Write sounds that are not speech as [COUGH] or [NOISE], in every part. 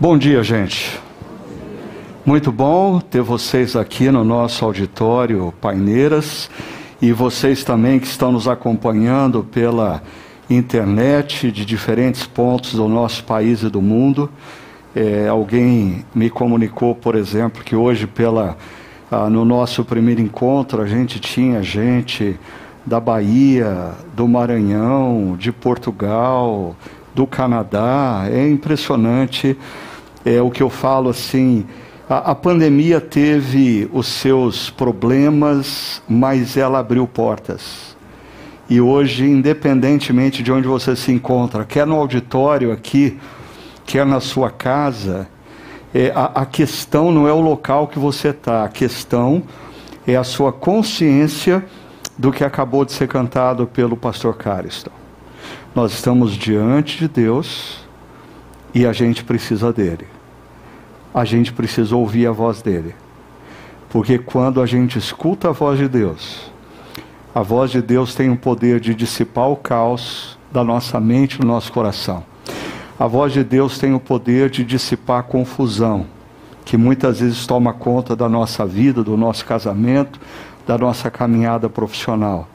Bom dia, gente. Muito bom ter vocês aqui no nosso auditório Paineiras e vocês também que estão nos acompanhando pela internet de diferentes pontos do nosso país e do mundo. É, alguém me comunicou, por exemplo, que hoje pela ah, no nosso primeiro encontro a gente tinha gente da Bahia, do Maranhão, de Portugal, do Canadá. É impressionante é o que eu falo assim. A, a pandemia teve os seus problemas, mas ela abriu portas. E hoje, independentemente de onde você se encontra, quer no auditório aqui, quer na sua casa, é, a, a questão não é o local que você está, a questão é a sua consciência do que acabou de ser cantado pelo pastor Cariston. Nós estamos diante de Deus e a gente precisa dele. A gente precisa ouvir a voz dele. Porque quando a gente escuta a voz de Deus, a voz de Deus tem o poder de dissipar o caos da nossa mente, do nosso coração. A voz de Deus tem o poder de dissipar a confusão, que muitas vezes toma conta da nossa vida, do nosso casamento, da nossa caminhada profissional.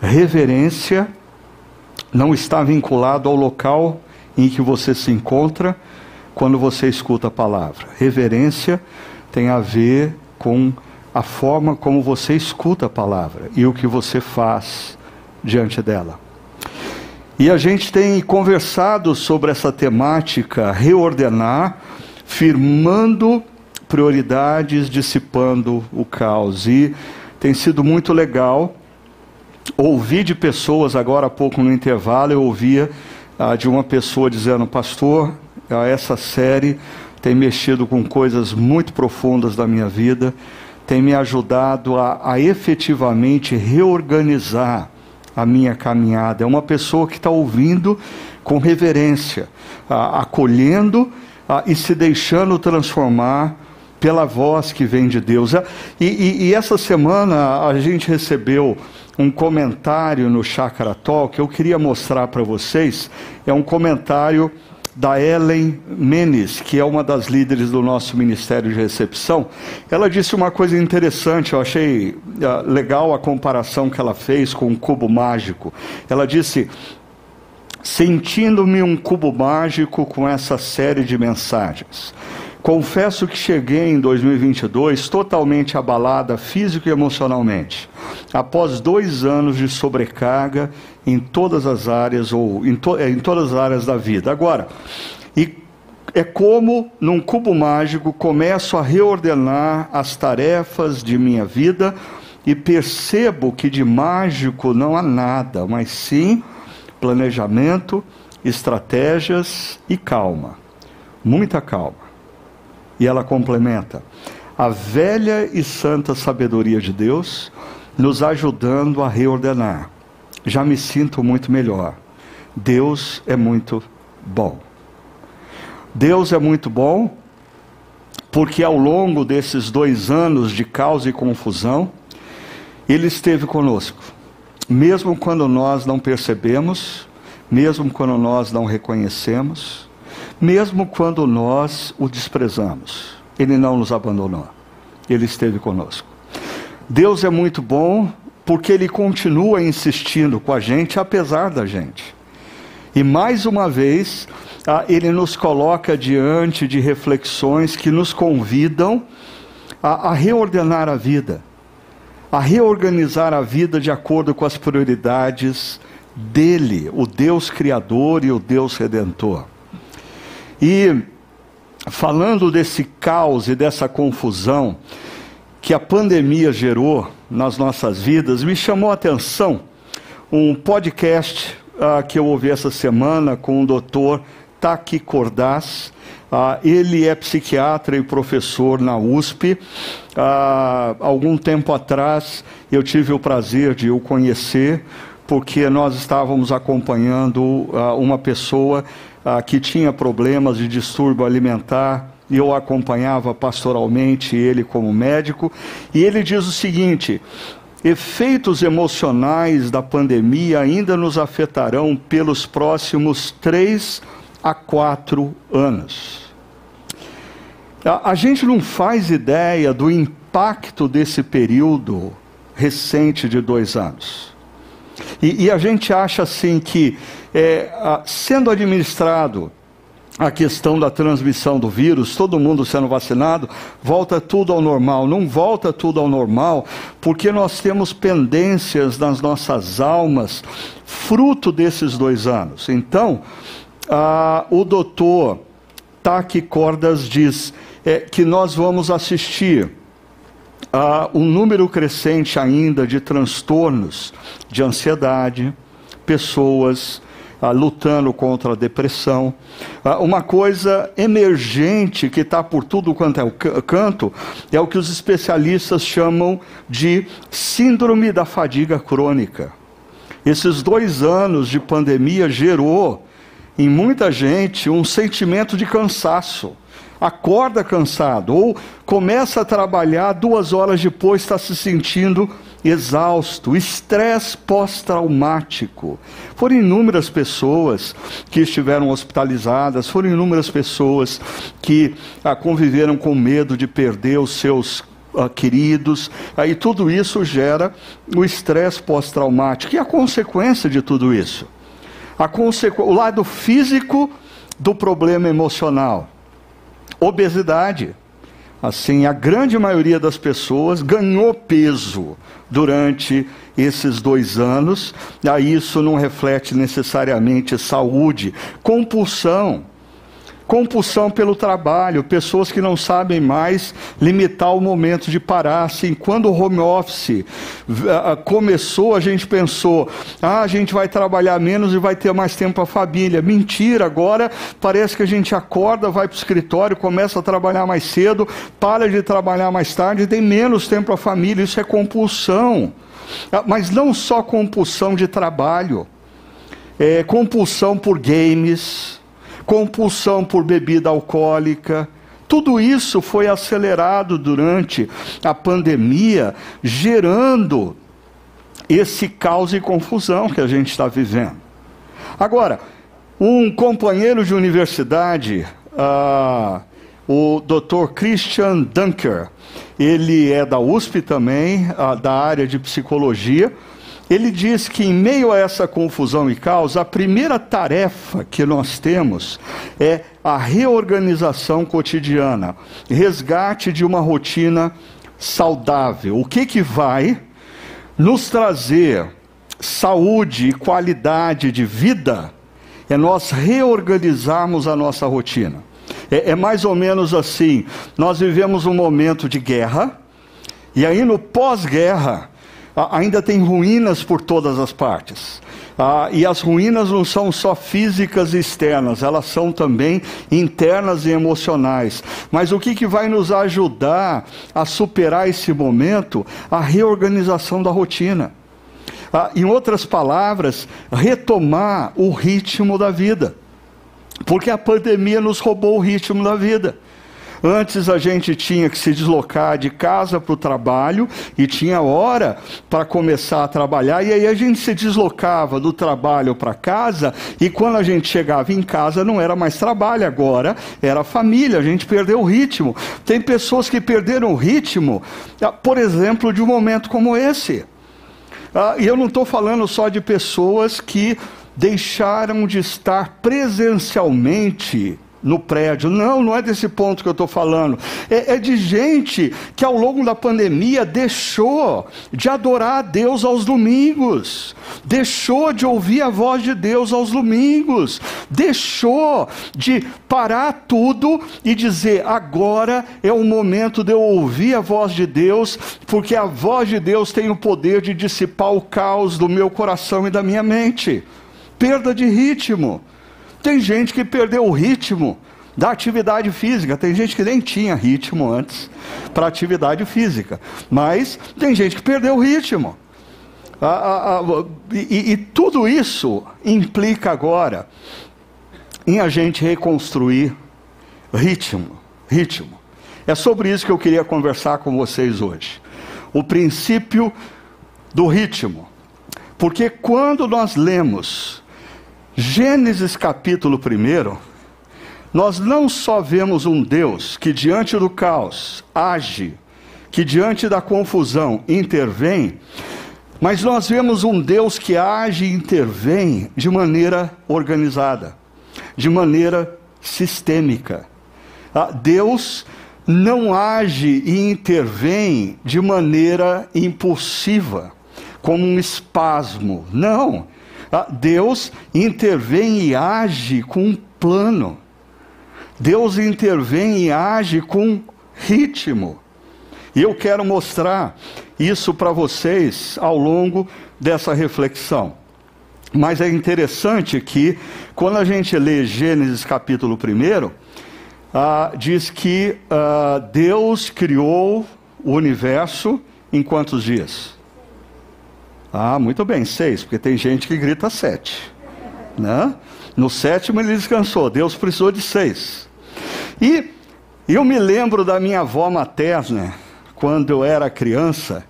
Reverência não está vinculado ao local em que você se encontra quando você escuta a palavra. Reverência tem a ver com a forma como você escuta a palavra e o que você faz diante dela. E a gente tem conversado sobre essa temática, reordenar, firmando prioridades, dissipando o caos. E tem sido muito legal ouvir de pessoas, agora há pouco no intervalo, eu ouvia ah, de uma pessoa dizendo: Pastor, ah, essa série tem mexido com coisas muito profundas da minha vida, tem me ajudado a, a efetivamente reorganizar a minha caminhada. É uma pessoa que está ouvindo com reverência, ah, acolhendo e se deixando transformar pela voz que vem de Deus. E, e, e essa semana a gente recebeu um comentário no Chakra Talk que eu queria mostrar para vocês. É um comentário da Ellen Menes, que é uma das líderes do nosso Ministério de Recepção. Ela disse uma coisa interessante, eu achei uh, legal a comparação que ela fez com um cubo mágico. Ela disse: Sentindo-me um cubo mágico com essa série de mensagens. Confesso que cheguei em 2022 totalmente abalada físico e emocionalmente, após dois anos de sobrecarga em todas as áreas ou em, to, é, em todas as áreas da vida. Agora, e é como num cubo mágico começo a reordenar as tarefas de minha vida e percebo que de mágico não há nada, mas sim planejamento, estratégias e calma. Muita calma. E ela complementa: a velha e santa sabedoria de Deus nos ajudando a reordenar. Já me sinto muito melhor. Deus é muito bom. Deus é muito bom porque ao longo desses dois anos de caos e confusão, Ele esteve conosco. Mesmo quando nós não percebemos, mesmo quando nós não reconhecemos, mesmo quando nós o desprezamos. Ele não nos abandonou, ele esteve conosco. Deus é muito bom porque ele continua insistindo com a gente, apesar da gente. E mais uma vez, ah, ele nos coloca diante de reflexões que nos convidam a, a reordenar a vida, a reorganizar a vida de acordo com as prioridades dele, o Deus Criador e o Deus Redentor. E falando desse caos e dessa confusão que a pandemia gerou nas nossas vidas, me chamou a atenção um podcast uh, que eu ouvi essa semana com o doutor Taki Cordas. Uh, ele é psiquiatra e professor na USP. Uh, algum tempo atrás eu tive o prazer de o conhecer, porque nós estávamos acompanhando uma pessoa ah, que tinha problemas de distúrbio alimentar, e eu acompanhava pastoralmente ele como médico, e ele diz o seguinte: efeitos emocionais da pandemia ainda nos afetarão pelos próximos três a quatro anos. A, a gente não faz ideia do impacto desse período recente de dois anos. E, e a gente acha assim que, é, sendo administrado a questão da transmissão do vírus, todo mundo sendo vacinado, volta tudo ao normal. Não volta tudo ao normal, porque nós temos pendências nas nossas almas, fruto desses dois anos. Então, o doutor Taki Cordas diz é, que nós vamos assistir a um número crescente ainda de transtornos de ansiedade, pessoas ah, lutando contra a depressão. Ah, uma coisa emergente que está por tudo quanto é o canto é o que os especialistas chamam de síndrome da fadiga crônica. Esses dois anos de pandemia gerou em muita gente um sentimento de cansaço acorda cansado ou começa a trabalhar, duas horas depois está se sentindo exausto, estresse pós-traumático. Foram inúmeras pessoas que estiveram hospitalizadas, foram inúmeras pessoas que ah, conviveram com medo de perder os seus ah, queridos. Aí tudo isso gera o estresse pós-traumático. E a consequência de tudo isso? A consequ... O lado físico do problema emocional obesidade. Assim, a grande maioria das pessoas ganhou peso durante esses dois anos, aí isso não reflete necessariamente saúde, compulsão compulsão pelo trabalho, pessoas que não sabem mais limitar o momento de parar. Assim, quando o home office uh, começou, a gente pensou: ah, a gente vai trabalhar menos e vai ter mais tempo para a família. Mentira, agora parece que a gente acorda, vai para o escritório, começa a trabalhar mais cedo, para de trabalhar mais tarde e tem menos tempo para a família. Isso é compulsão. Uh, mas não só compulsão de trabalho, é compulsão por games compulsão por bebida alcoólica. Tudo isso foi acelerado durante a pandemia, gerando esse caos e confusão que a gente está vivendo. Agora, um companheiro de universidade, uh, o Dr. Christian Dunker, ele é da USP também, uh, da área de psicologia, ele diz que, em meio a essa confusão e caos, a primeira tarefa que nós temos é a reorganização cotidiana, resgate de uma rotina saudável. O que, que vai nos trazer saúde e qualidade de vida é nós reorganizarmos a nossa rotina. É, é mais ou menos assim: nós vivemos um momento de guerra, e aí no pós-guerra, ainda tem ruínas por todas as partes. Ah, e as ruínas não são só físicas e externas, elas são também internas e emocionais. Mas o que, que vai nos ajudar a superar esse momento? A reorganização da rotina. Ah, em outras palavras, retomar o ritmo da vida. Porque a pandemia nos roubou o ritmo da vida. Antes a gente tinha que se deslocar de casa para o trabalho e tinha hora para começar a trabalhar, e aí a gente se deslocava do trabalho para casa, e quando a gente chegava em casa não era mais trabalho, agora era família, a gente perdeu o ritmo. Tem pessoas que perderam o ritmo, ah, por exemplo, de um momento como esse. Ah, e eu não estou falando só de pessoas que deixaram de estar presencialmente no prédio. Não, não é desse ponto que eu estou falando. É, é, de gente que ao longo da pandemia deixou de adorar a Deus aos domingos, deixou de ouvir a voz de Deus aos domingos, deixou de parar tudo e dizer: agora é o momento de eu ouvir a voz de Deus, porque a voz de Deus tem o poder de dissipar o caos do meu coração e da minha mente. Perda de ritmo. Tem gente que perdeu o ritmo da atividade física. Tem gente que nem tinha ritmo antes para atividade física. Mas tem gente que perdeu o ritmo. E, e tudo isso implica agora em a gente reconstruir ritmo. Ritmo. É sobre isso que eu queria conversar com vocês hoje. O princípio do ritmo. Porque quando nós lemos Gênesis capítulo 1, nós não só vemos um Deus que diante do caos age, que diante da confusão intervém, mas nós vemos um Deus que age e intervém de maneira organizada, de maneira sistêmica. Ah, Deus não age e intervém de maneira impulsiva, como um espasmo. Não. Ah, Deus intervém e age com um plano. Deus intervém e age com ritmo. E eu quero mostrar isso para vocês ao longo dessa reflexão. Mas é interessante que, quando a gente lê Gênesis capítulo 1, ah, diz que ah, Deus criou o universo em quantos dias? Ah, muito bem, seis, porque tem gente que grita sete. Né? No sétimo ele descansou, Deus precisou de seis. E eu me lembro da minha avó materna, quando eu era criança,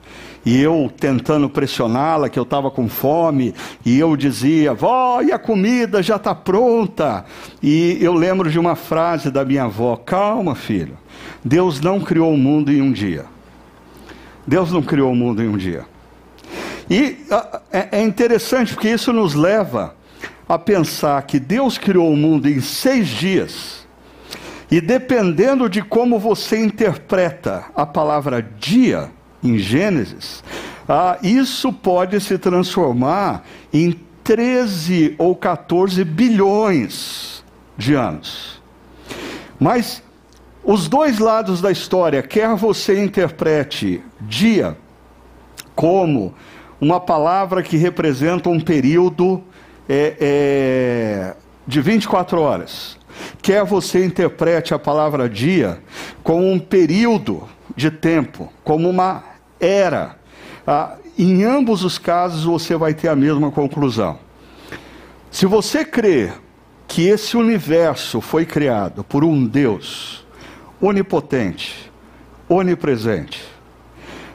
e eu tentando pressioná-la que eu estava com fome, e eu dizia: "Vó, e a comida já está pronta?". E eu lembro de uma frase da minha avó: "Calma, filho. Deus não criou o mundo em um dia. Deus não criou o mundo em um dia". E é, é interessante porque isso nos leva a pensar que Deus criou o mundo em seis dias e dependendo de como você interpreta a palavra dia em Gênesis, ah, isso pode se transformar em 13 ou 14 bilhões de anos. Mas os dois lados da história, quer você interprete dia como uma palavra que representa um período é, é, de 24 horas, quer você interprete a palavra dia como um período de tempo, como uma era. Ah, em ambos os casos você vai ter a mesma conclusão. Se você crer que esse universo foi criado por um Deus onipotente, onipresente,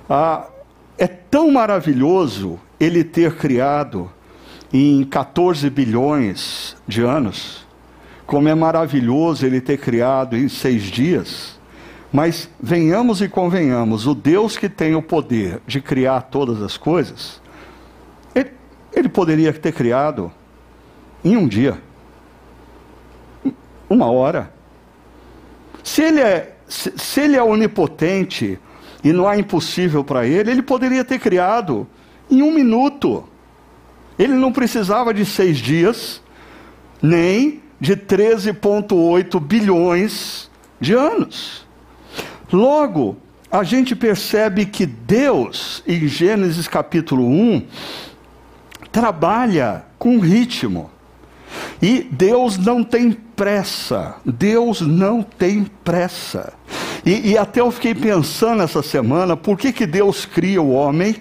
ah, é tão maravilhoso ele ter criado em 14 bilhões de anos como é maravilhoso ele ter criado em seis dias. Mas venhamos e convenhamos, o Deus que tem o poder de criar todas as coisas, ele, ele poderia ter criado em um dia, uma hora. Se ele é, se, se ele é onipotente e não há impossível para ele, ele poderia ter criado em um minuto. Ele não precisava de seis dias, nem de 13,8 bilhões de anos. Logo, a gente percebe que Deus, em Gênesis capítulo 1, trabalha com ritmo. E Deus não tem pressa. Deus não tem pressa. E, e, até eu fiquei pensando essa semana, por que, que Deus cria o homem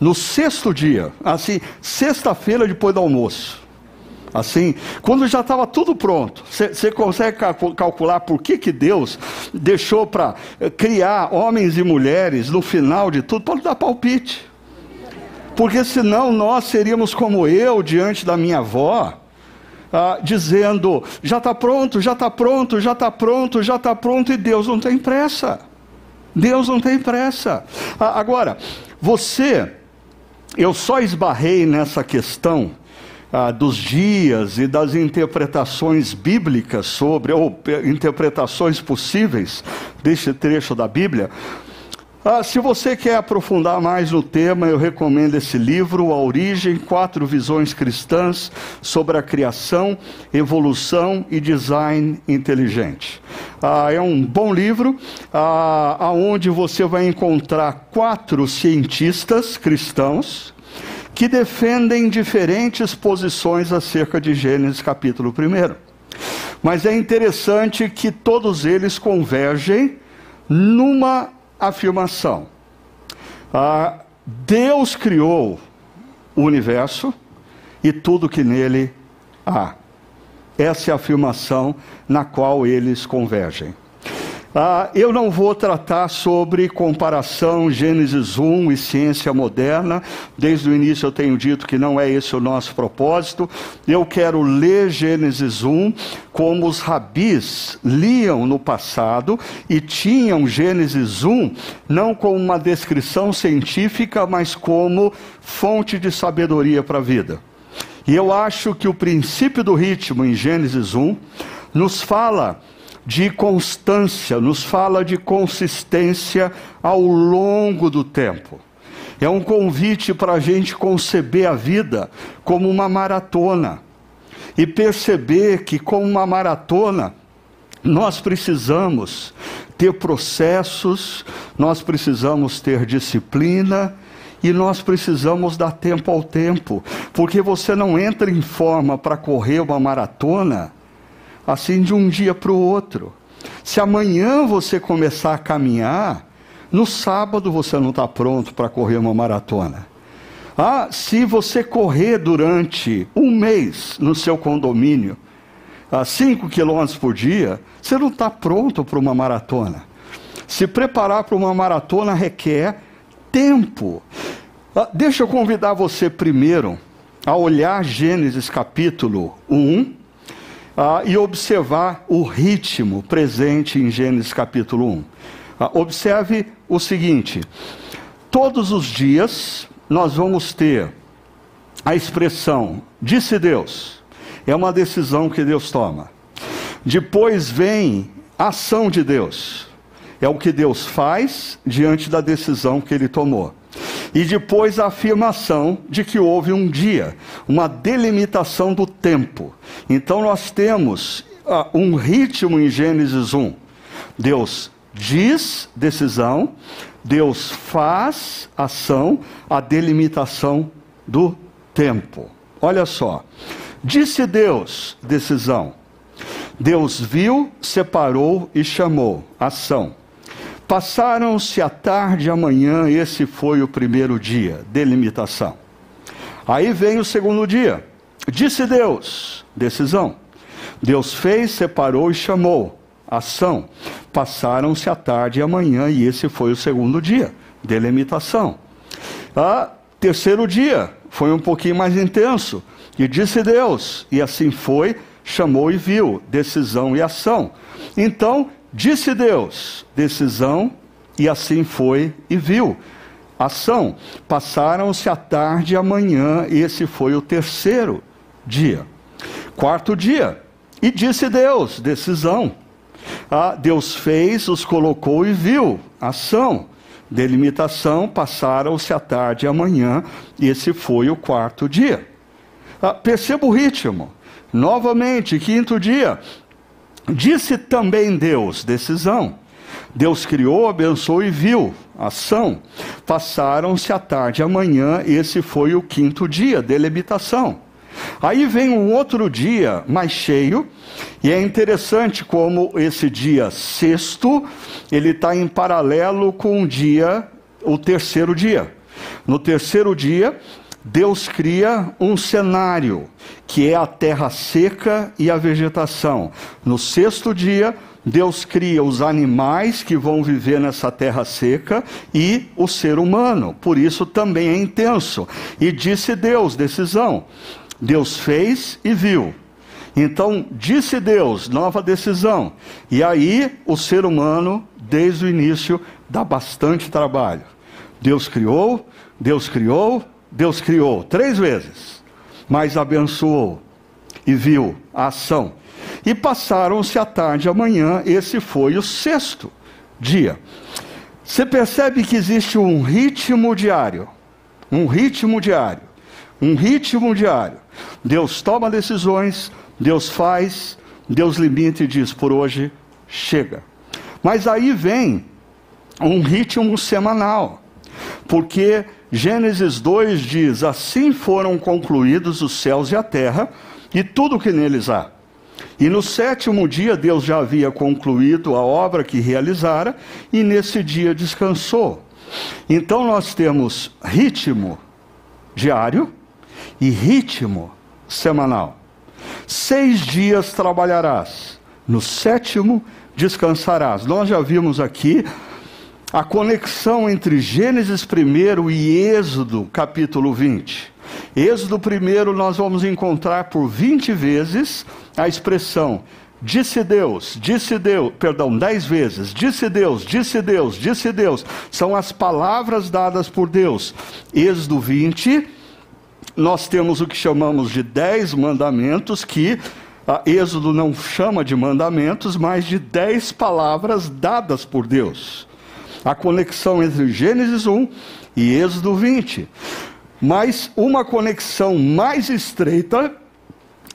no sexto dia? Assim, sexta-feira depois do almoço. Assim, quando já estava tudo pronto, você consegue calcular por que, que Deus deixou para eh, criar homens e mulheres no final de tudo? Pode dar palpite. Porque senão nós seríamos como eu diante da minha avó, ah, dizendo: já está pronto, já está pronto, já está pronto, já está pronto, e Deus não tem pressa. Deus não tem pressa. Ah, agora, você, eu só esbarrei nessa questão ah, dos dias e das interpretações bíblicas sobre, ou interpretações possíveis deste trecho da Bíblia. Ah, se você quer aprofundar mais no tema, eu recomendo esse livro, A Origem: Quatro Visões Cristãs sobre a Criação, Evolução e Design Inteligente. Ah, é um bom livro, ah, onde você vai encontrar quatro cientistas cristãos que defendem diferentes posições acerca de Gênesis capítulo 1. Mas é interessante que todos eles convergem numa afirmação. Ah, Deus criou o universo e tudo que nele há. Essa é a afirmação na qual eles convergem. Ah, eu não vou tratar sobre comparação Gênesis 1 e ciência moderna. Desde o início eu tenho dito que não é esse o nosso propósito. Eu quero ler Gênesis 1 como os rabis liam no passado e tinham Gênesis 1 não como uma descrição científica, mas como fonte de sabedoria para a vida. E eu acho que o princípio do ritmo em Gênesis 1 nos fala de constância, nos fala de consistência ao longo do tempo. É um convite para a gente conceber a vida como uma maratona e perceber que, como uma maratona, nós precisamos ter processos, nós precisamos ter disciplina e nós precisamos dar tempo ao tempo, porque você não entra em forma para correr uma maratona assim de um dia para o outro. Se amanhã você começar a caminhar, no sábado você não está pronto para correr uma maratona. Ah, se você correr durante um mês no seu condomínio, a 5 quilômetros por dia, você não está pronto para uma maratona. Se preparar para uma maratona requer tempo. Ah, deixa eu convidar você primeiro a olhar Gênesis capítulo 1, ah, e observar o ritmo presente em Gênesis capítulo 1. Ah, observe o seguinte: todos os dias nós vamos ter a expressão disse Deus, é uma decisão que Deus toma. Depois vem a ação de Deus, é o que Deus faz diante da decisão que ele tomou. E depois a afirmação de que houve um dia, uma delimitação do tempo. Então nós temos uh, um ritmo em Gênesis 1. Deus diz decisão, Deus faz ação, a delimitação do tempo. Olha só. Disse Deus, decisão. Deus viu, separou e chamou, ação. Passaram-se a tarde e a manhã, esse foi o primeiro dia, delimitação. Aí vem o segundo dia. Disse Deus, decisão. Deus fez, separou e chamou, ação. Passaram-se a tarde e a manhã, e esse foi o segundo dia, delimitação. A terceiro dia foi um pouquinho mais intenso. E disse Deus, e assim foi, chamou e viu, decisão e ação. Então, Disse Deus, decisão, e assim foi e viu. Ação. Passaram-se a tarde e a manhã, esse foi o terceiro dia. Quarto dia. E disse Deus, decisão. Ah, Deus fez, os colocou e viu. Ação. Delimitação, passaram-se a tarde e a manhã, esse foi o quarto dia. Ah, perceba o ritmo. Novamente, quinto dia, Disse também Deus, decisão. Deus criou, abençoou e viu, ação. Passaram-se a tarde e a manhã, esse foi o quinto dia, delimitação. Aí vem um outro dia mais cheio, e é interessante como esse dia sexto, ele está em paralelo com o dia, o terceiro dia. No terceiro dia, Deus cria um cenário, que é a terra seca e a vegetação. No sexto dia, Deus cria os animais que vão viver nessa terra seca e o ser humano. Por isso também é intenso. E disse Deus, decisão. Deus fez e viu. Então, disse Deus, nova decisão. E aí, o ser humano, desde o início, dá bastante trabalho. Deus criou, Deus criou, Deus criou três vezes, mas abençoou e viu a ação. E passaram-se a tarde e a manhã, esse foi o sexto dia. Você percebe que existe um ritmo diário, um ritmo diário, um ritmo diário. Deus toma decisões, Deus faz, Deus limita e diz: por hoje chega. Mas aí vem um ritmo semanal, porque Gênesis 2 diz: Assim foram concluídos os céus e a terra e tudo o que neles há. E no sétimo dia Deus já havia concluído a obra que realizara e nesse dia descansou. Então nós temos ritmo diário e ritmo semanal. Seis dias trabalharás, no sétimo descansarás. Nós já vimos aqui a conexão entre Gênesis 1 e Êxodo, capítulo 20. Êxodo 1 nós vamos encontrar por 20 vezes a expressão Disse Deus, disse Deus, perdão, dez vezes, disse Deus, disse Deus, disse Deus, são as palavras dadas por Deus. Êxodo 20, nós temos o que chamamos de dez mandamentos, que a Êxodo não chama de mandamentos, mas de dez palavras dadas por Deus. A conexão entre Gênesis 1 e Êxodo 20. Mas uma conexão mais estreita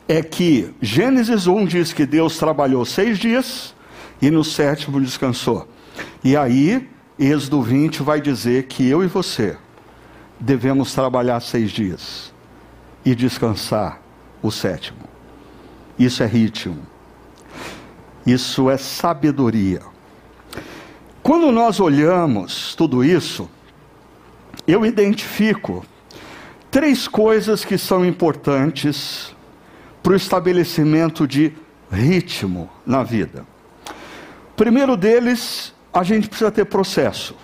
é que Gênesis 1 diz que Deus trabalhou seis dias e no sétimo descansou. E aí, Êxodo 20 vai dizer que eu e você devemos trabalhar seis dias e descansar o sétimo. Isso é ritmo. Isso é sabedoria. Quando nós olhamos tudo isso, eu identifico três coisas que são importantes para o estabelecimento de ritmo na vida. Primeiro deles, a gente precisa ter processo.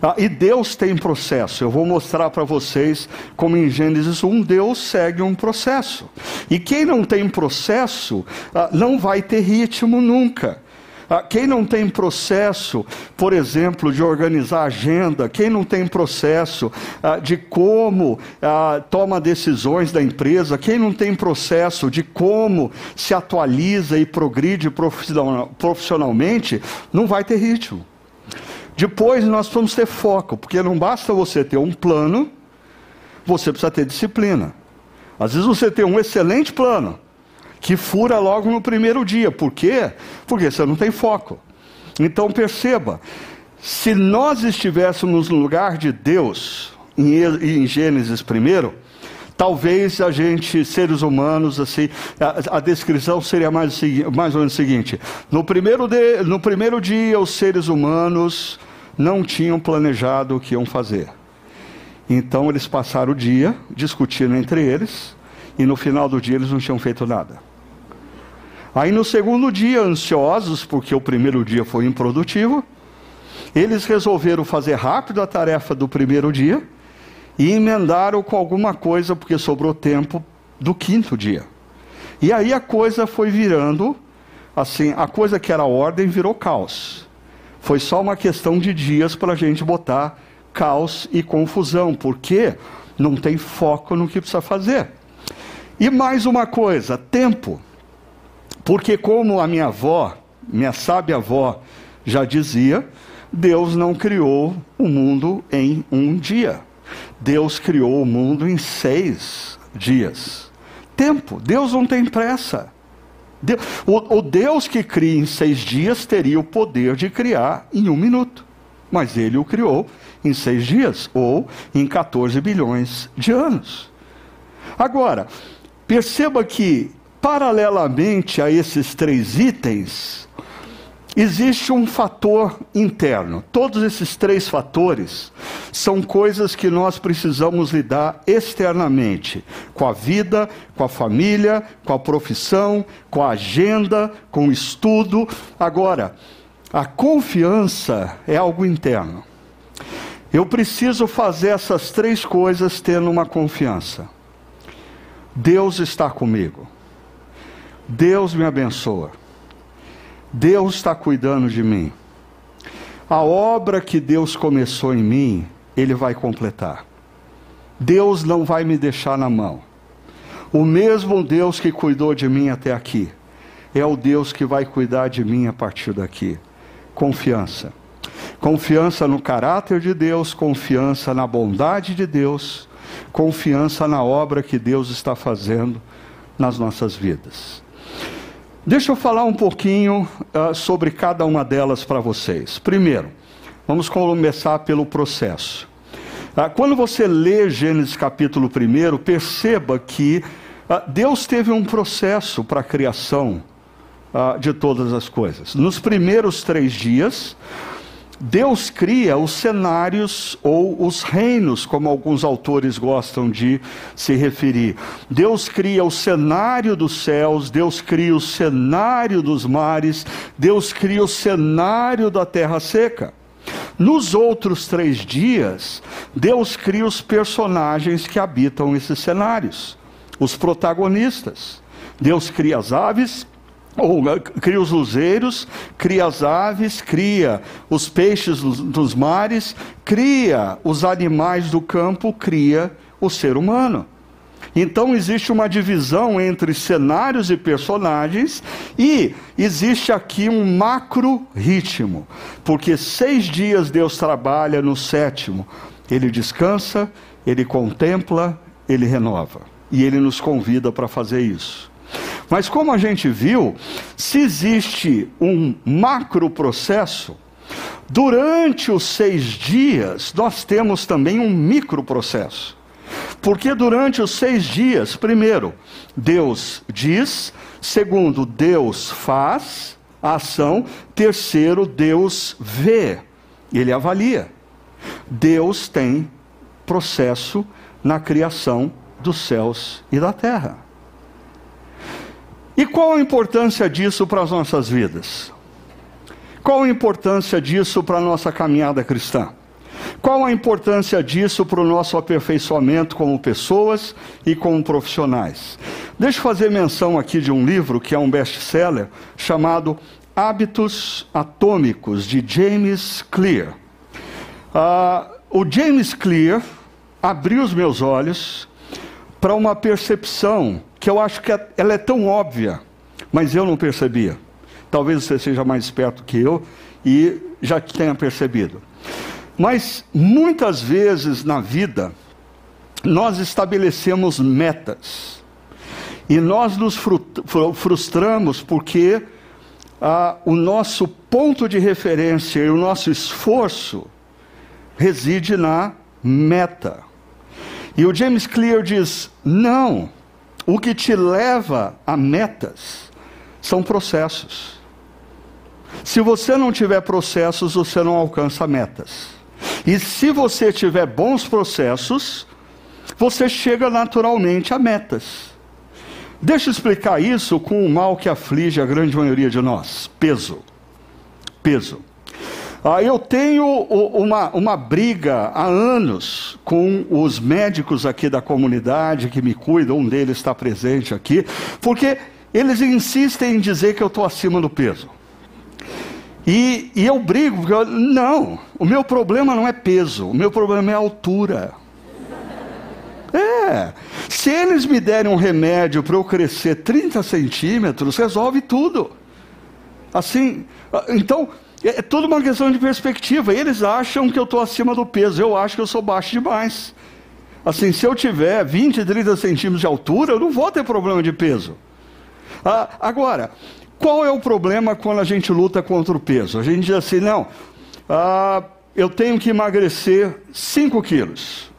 Ah, e Deus tem processo. Eu vou mostrar para vocês como em Gênesis 1 Deus segue um processo. E quem não tem processo ah, não vai ter ritmo nunca. Ah, quem não tem processo, por exemplo, de organizar agenda, quem não tem processo ah, de como ah, toma decisões da empresa, quem não tem processo de como se atualiza e progride profissionalmente, não vai ter ritmo. Depois nós vamos ter foco, porque não basta você ter um plano, você precisa ter disciplina. Às vezes você tem um excelente plano, que fura logo no primeiro dia. Por quê? Porque você não tem foco. Então perceba, se nós estivéssemos no lugar de Deus, em, Gênesis primeiro, talvez a gente, seres humanos, assim, a, a descrição seria mais, mais ou menos o seguinte: no primeiro, de, no primeiro dia, os seres humanos não tinham planejado o que iam fazer. Então eles passaram o dia discutindo entre eles, e no final do dia eles não tinham feito nada. Aí no segundo dia, ansiosos, porque o primeiro dia foi improdutivo, eles resolveram fazer rápido a tarefa do primeiro dia e emendaram com alguma coisa, porque sobrou tempo do quinto dia. E aí a coisa foi virando, assim, a coisa que era ordem virou caos. Foi só uma questão de dias para a gente botar caos e confusão, porque não tem foco no que precisa fazer. E mais uma coisa, tempo. Porque, como a minha avó, minha sábia avó, já dizia, Deus não criou o mundo em um dia. Deus criou o mundo em seis dias. Tempo. Deus não tem pressa. o, o Deus que cria em seis dias teria o poder de criar em um minuto. Mas ele o criou em seis dias, ou em 14 bilhões de anos. Agora, perceba que Paralelamente a esses três itens, existe um fator interno. Todos esses três fatores são coisas que nós precisamos lidar externamente, com a vida, com a família, com a profissão, com a agenda, com o estudo. Agora, a confiança é algo interno. Eu preciso fazer essas três coisas tendo uma confiança. Deus está comigo. Deus me abençoa. Deus está cuidando de mim. A obra que Deus começou em mim, Ele vai completar. Deus não vai me deixar na mão. O mesmo Deus que cuidou de mim até aqui, é o Deus que vai cuidar de mim a partir daqui. Confiança. Confiança no caráter de Deus, confiança na bondade de Deus, confiança na obra que Deus está fazendo nas nossas vidas. Deixa eu falar um pouquinho uh, sobre cada uma delas para vocês. Primeiro, vamos começar pelo processo. Uh, quando você lê Gênesis capítulo 1, perceba que uh, Deus teve um processo para a criação de todas as coisas. Nos primeiros três dias, Deus cria os cenários ou os reinos, como alguns autores gostam de se referir. Deus cria o cenário dos céus, Deus cria o cenário dos mares, Deus cria o cenário da terra seca. Nos outros três dias, Deus cria os personagens que habitam esses cenários, os protagonistas. Deus cria as aves, ou né, cria os luzeiros, cria as aves, cria os peixes dos mares, cria os animais do campo, cria o ser humano. Então existe uma divisão entre cenários e personagens, e existe aqui um macro ritmo, porque seis dias Deus trabalha, no sétimo ele descansa, ele contempla, ele renova. E ele nos convida para fazer isso. Mas como a gente viu, se existe um macro processo, durante os seis dias nós temos também um micro processo. Porque durante os seis dias, primeiro, Deus diz, segundo, Deus faz a ação, terceiro, Deus vê, ele avalia. Deus tem processo na criação dos céus e da terra. E qual a importância disso para as nossas vidas? Qual a importância disso para a nossa caminhada cristã? Qual a importância disso para o nosso aperfeiçoamento como pessoas e como profissionais? Deixa eu fazer menção aqui de um livro que é um best-seller chamado Hábitos Atômicos, de James Clear. Uh, o James Clear abriu os meus olhos para uma percepção que eu acho que ela é tão óbvia, mas eu não percebia. Talvez você seja mais esperto que eu e já tenha percebido. Mas muitas vezes na vida, nós estabelecemos metas. E nós nos frustramos porque ah, o nosso ponto de referência e o nosso esforço reside na meta. E o James Clear diz: não, o que te leva a metas são processos. Se você não tiver processos, você não alcança metas. E se você tiver bons processos, você chega naturalmente a metas. Deixa eu explicar isso com o mal que aflige a grande maioria de nós: peso. Peso. Ah, eu tenho uma, uma briga há anos com os médicos aqui da comunidade que me cuidam, um deles está presente aqui, porque eles insistem em dizer que eu estou acima do peso. E, e eu brigo, porque eu, não, o meu problema não é peso, o meu problema é altura. É, se eles me derem um remédio para eu crescer 30 centímetros, resolve tudo. Assim, então, é, é tudo uma questão de perspectiva. Eles acham que eu estou acima do peso, eu acho que eu sou baixo demais. Assim, se eu tiver 20, 30 centímetros de altura, eu não vou ter problema de peso. Ah, agora, qual é o problema quando a gente luta contra o peso? A gente diz assim, não, ah, eu tenho que emagrecer 5 quilos.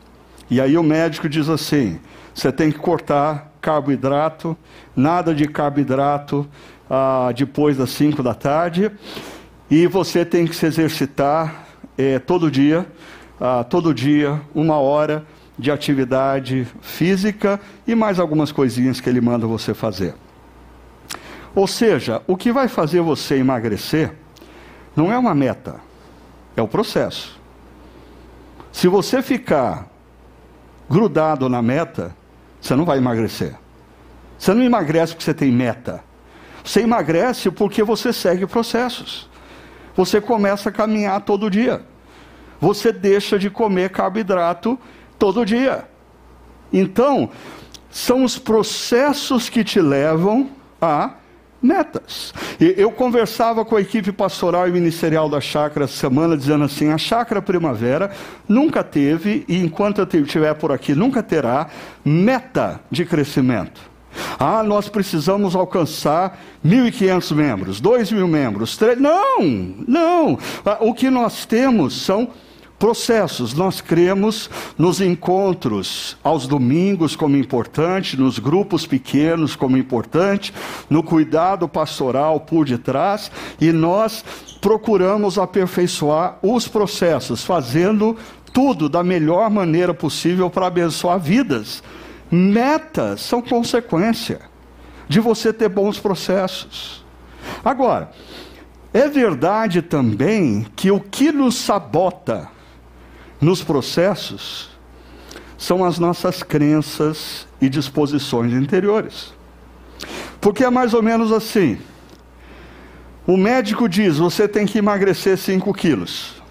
E aí o médico diz assim: você tem que cortar carboidrato, nada de carboidrato ah, depois das 5 da tarde. E você tem que se exercitar é, todo dia, ah, todo dia, uma hora de atividade física e mais algumas coisinhas que ele manda você fazer. Ou seja, o que vai fazer você emagrecer não é uma meta, é o processo. Se você ficar grudado na meta, você não vai emagrecer. Você não emagrece porque você tem meta. Você emagrece porque você segue processos você começa a caminhar todo dia. Você deixa de comer carboidrato todo dia. Então, são os processos que te levam a metas. Eu conversava com a equipe pastoral e ministerial da chácara essa semana, dizendo assim: a chácara primavera nunca teve, e enquanto eu estiver por aqui, nunca terá meta de crescimento. Ah, nós precisamos alcançar 1.500 membros, 2.000 membros, 3... Não, não. Ah, o que nós temos são processos. Nós cremos nos encontros aos domingos como importante, nos grupos pequenos como importante, no cuidado pastoral por detrás, e nós procuramos aperfeiçoar os processos, fazendo tudo da melhor maneira possível para abençoar vidas. Metas são consequência de você ter bons processos. Agora, é verdade também que o que nos sabota nos processos são as nossas crenças e disposições interiores. Porque é mais ou menos assim: o médico diz, você tem que emagrecer 5 quilos,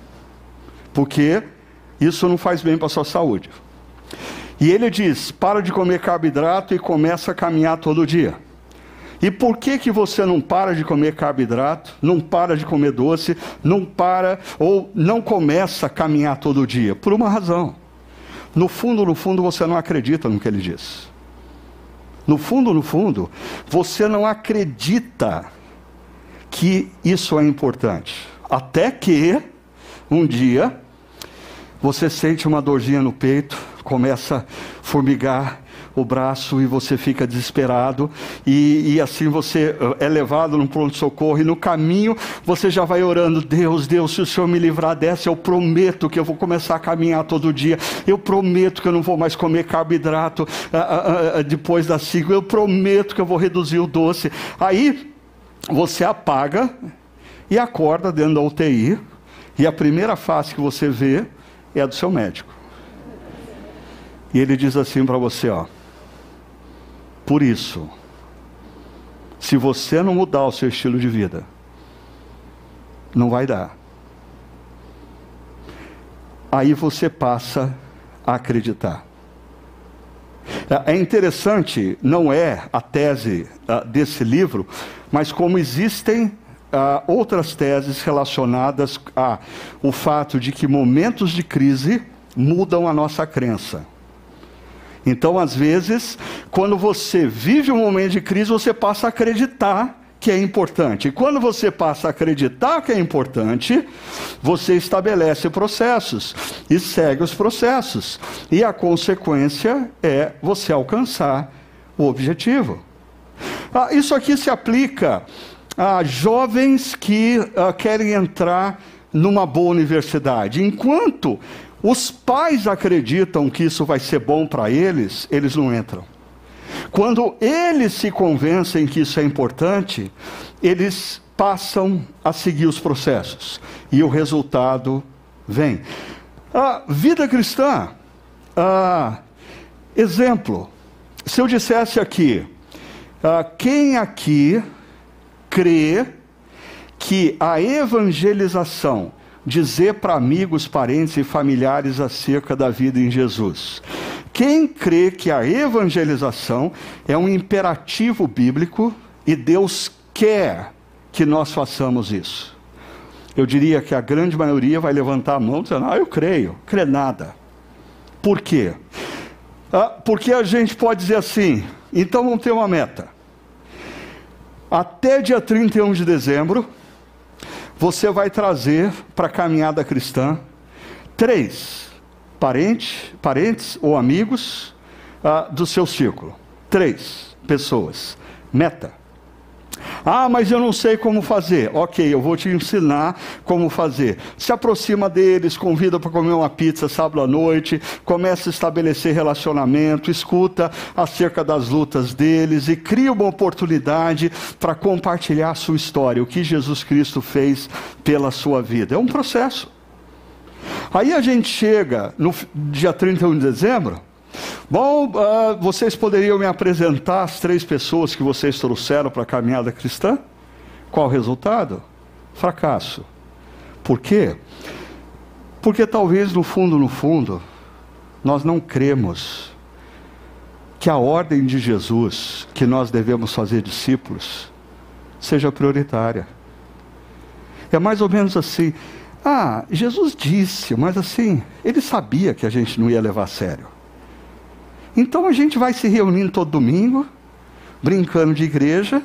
porque isso não faz bem para a sua saúde. E ele diz, para de comer carboidrato e começa a caminhar todo dia. E por que que você não para de comer carboidrato, não para de comer doce, não para ou não começa a caminhar todo dia? Por uma razão. No fundo, no fundo, você não acredita no que ele diz. No fundo, no fundo, você não acredita que isso é importante. Até que um dia você sente uma dorzinha no peito, começa a formigar o braço e você fica desesperado, e, e assim você eh, é levado num pronto-socorro, e no caminho você já vai orando: Deus, Deus, se o Senhor me livrar dessa, eu prometo que eu vou começar a caminhar todo dia, eu prometo que eu não vou mais comer carboidrato uh, uh, uh, depois das cinco, eu prometo que eu vou reduzir o doce. Aí você apaga e acorda dentro da UTI, e a primeira face que você vê é a do seu médico. E ele diz assim para você, ó: por isso, se você não mudar o seu estilo de vida, não vai dar. Aí você passa a acreditar. É interessante, não é a tese uh, desse livro, mas como existem uh, outras teses relacionadas ao fato de que momentos de crise mudam a nossa crença. Então, às vezes, quando você vive um momento de crise, você passa a acreditar que é importante. E quando você passa a acreditar que é importante, você estabelece processos e segue os processos. E a consequência é você alcançar o objetivo. Ah, isso aqui se aplica a jovens que ah, querem entrar numa boa universidade. Enquanto os pais acreditam que isso vai ser bom para eles, eles não entram. Quando eles se convencem que isso é importante, eles passam a seguir os processos e o resultado vem. A vida cristã, ah, exemplo, se eu dissesse aqui, ah, quem aqui crê que a evangelização dizer para amigos, parentes e familiares acerca da vida em Jesus. Quem crê que a evangelização é um imperativo bíblico e Deus quer que nós façamos isso? Eu diria que a grande maioria vai levantar a mão dizendo: Ah, eu creio, crê nada. Por quê? Ah, porque a gente pode dizer assim: então vamos ter uma meta. Até dia 31 de dezembro, você vai trazer para a caminhada cristã três parentes, parentes ou amigos uh, do seu círculo. Três pessoas. Meta. Ah, mas eu não sei como fazer. Ok, eu vou te ensinar como fazer. Se aproxima deles, convida para comer uma pizza sábado à noite, começa a estabelecer relacionamento, escuta acerca das lutas deles e cria uma oportunidade para compartilhar a sua história, o que Jesus Cristo fez pela sua vida. É um processo. Aí a gente chega no dia 31 de dezembro. Bom, uh, vocês poderiam me apresentar as três pessoas que vocês trouxeram para a caminhada cristã? Qual o resultado? Fracasso. Por quê? Porque talvez no fundo, no fundo, nós não cremos que a ordem de Jesus, que nós devemos fazer discípulos, seja prioritária. É mais ou menos assim. Ah, Jesus disse, mas assim, ele sabia que a gente não ia levar a sério. Então a gente vai se reunindo todo domingo, brincando de igreja.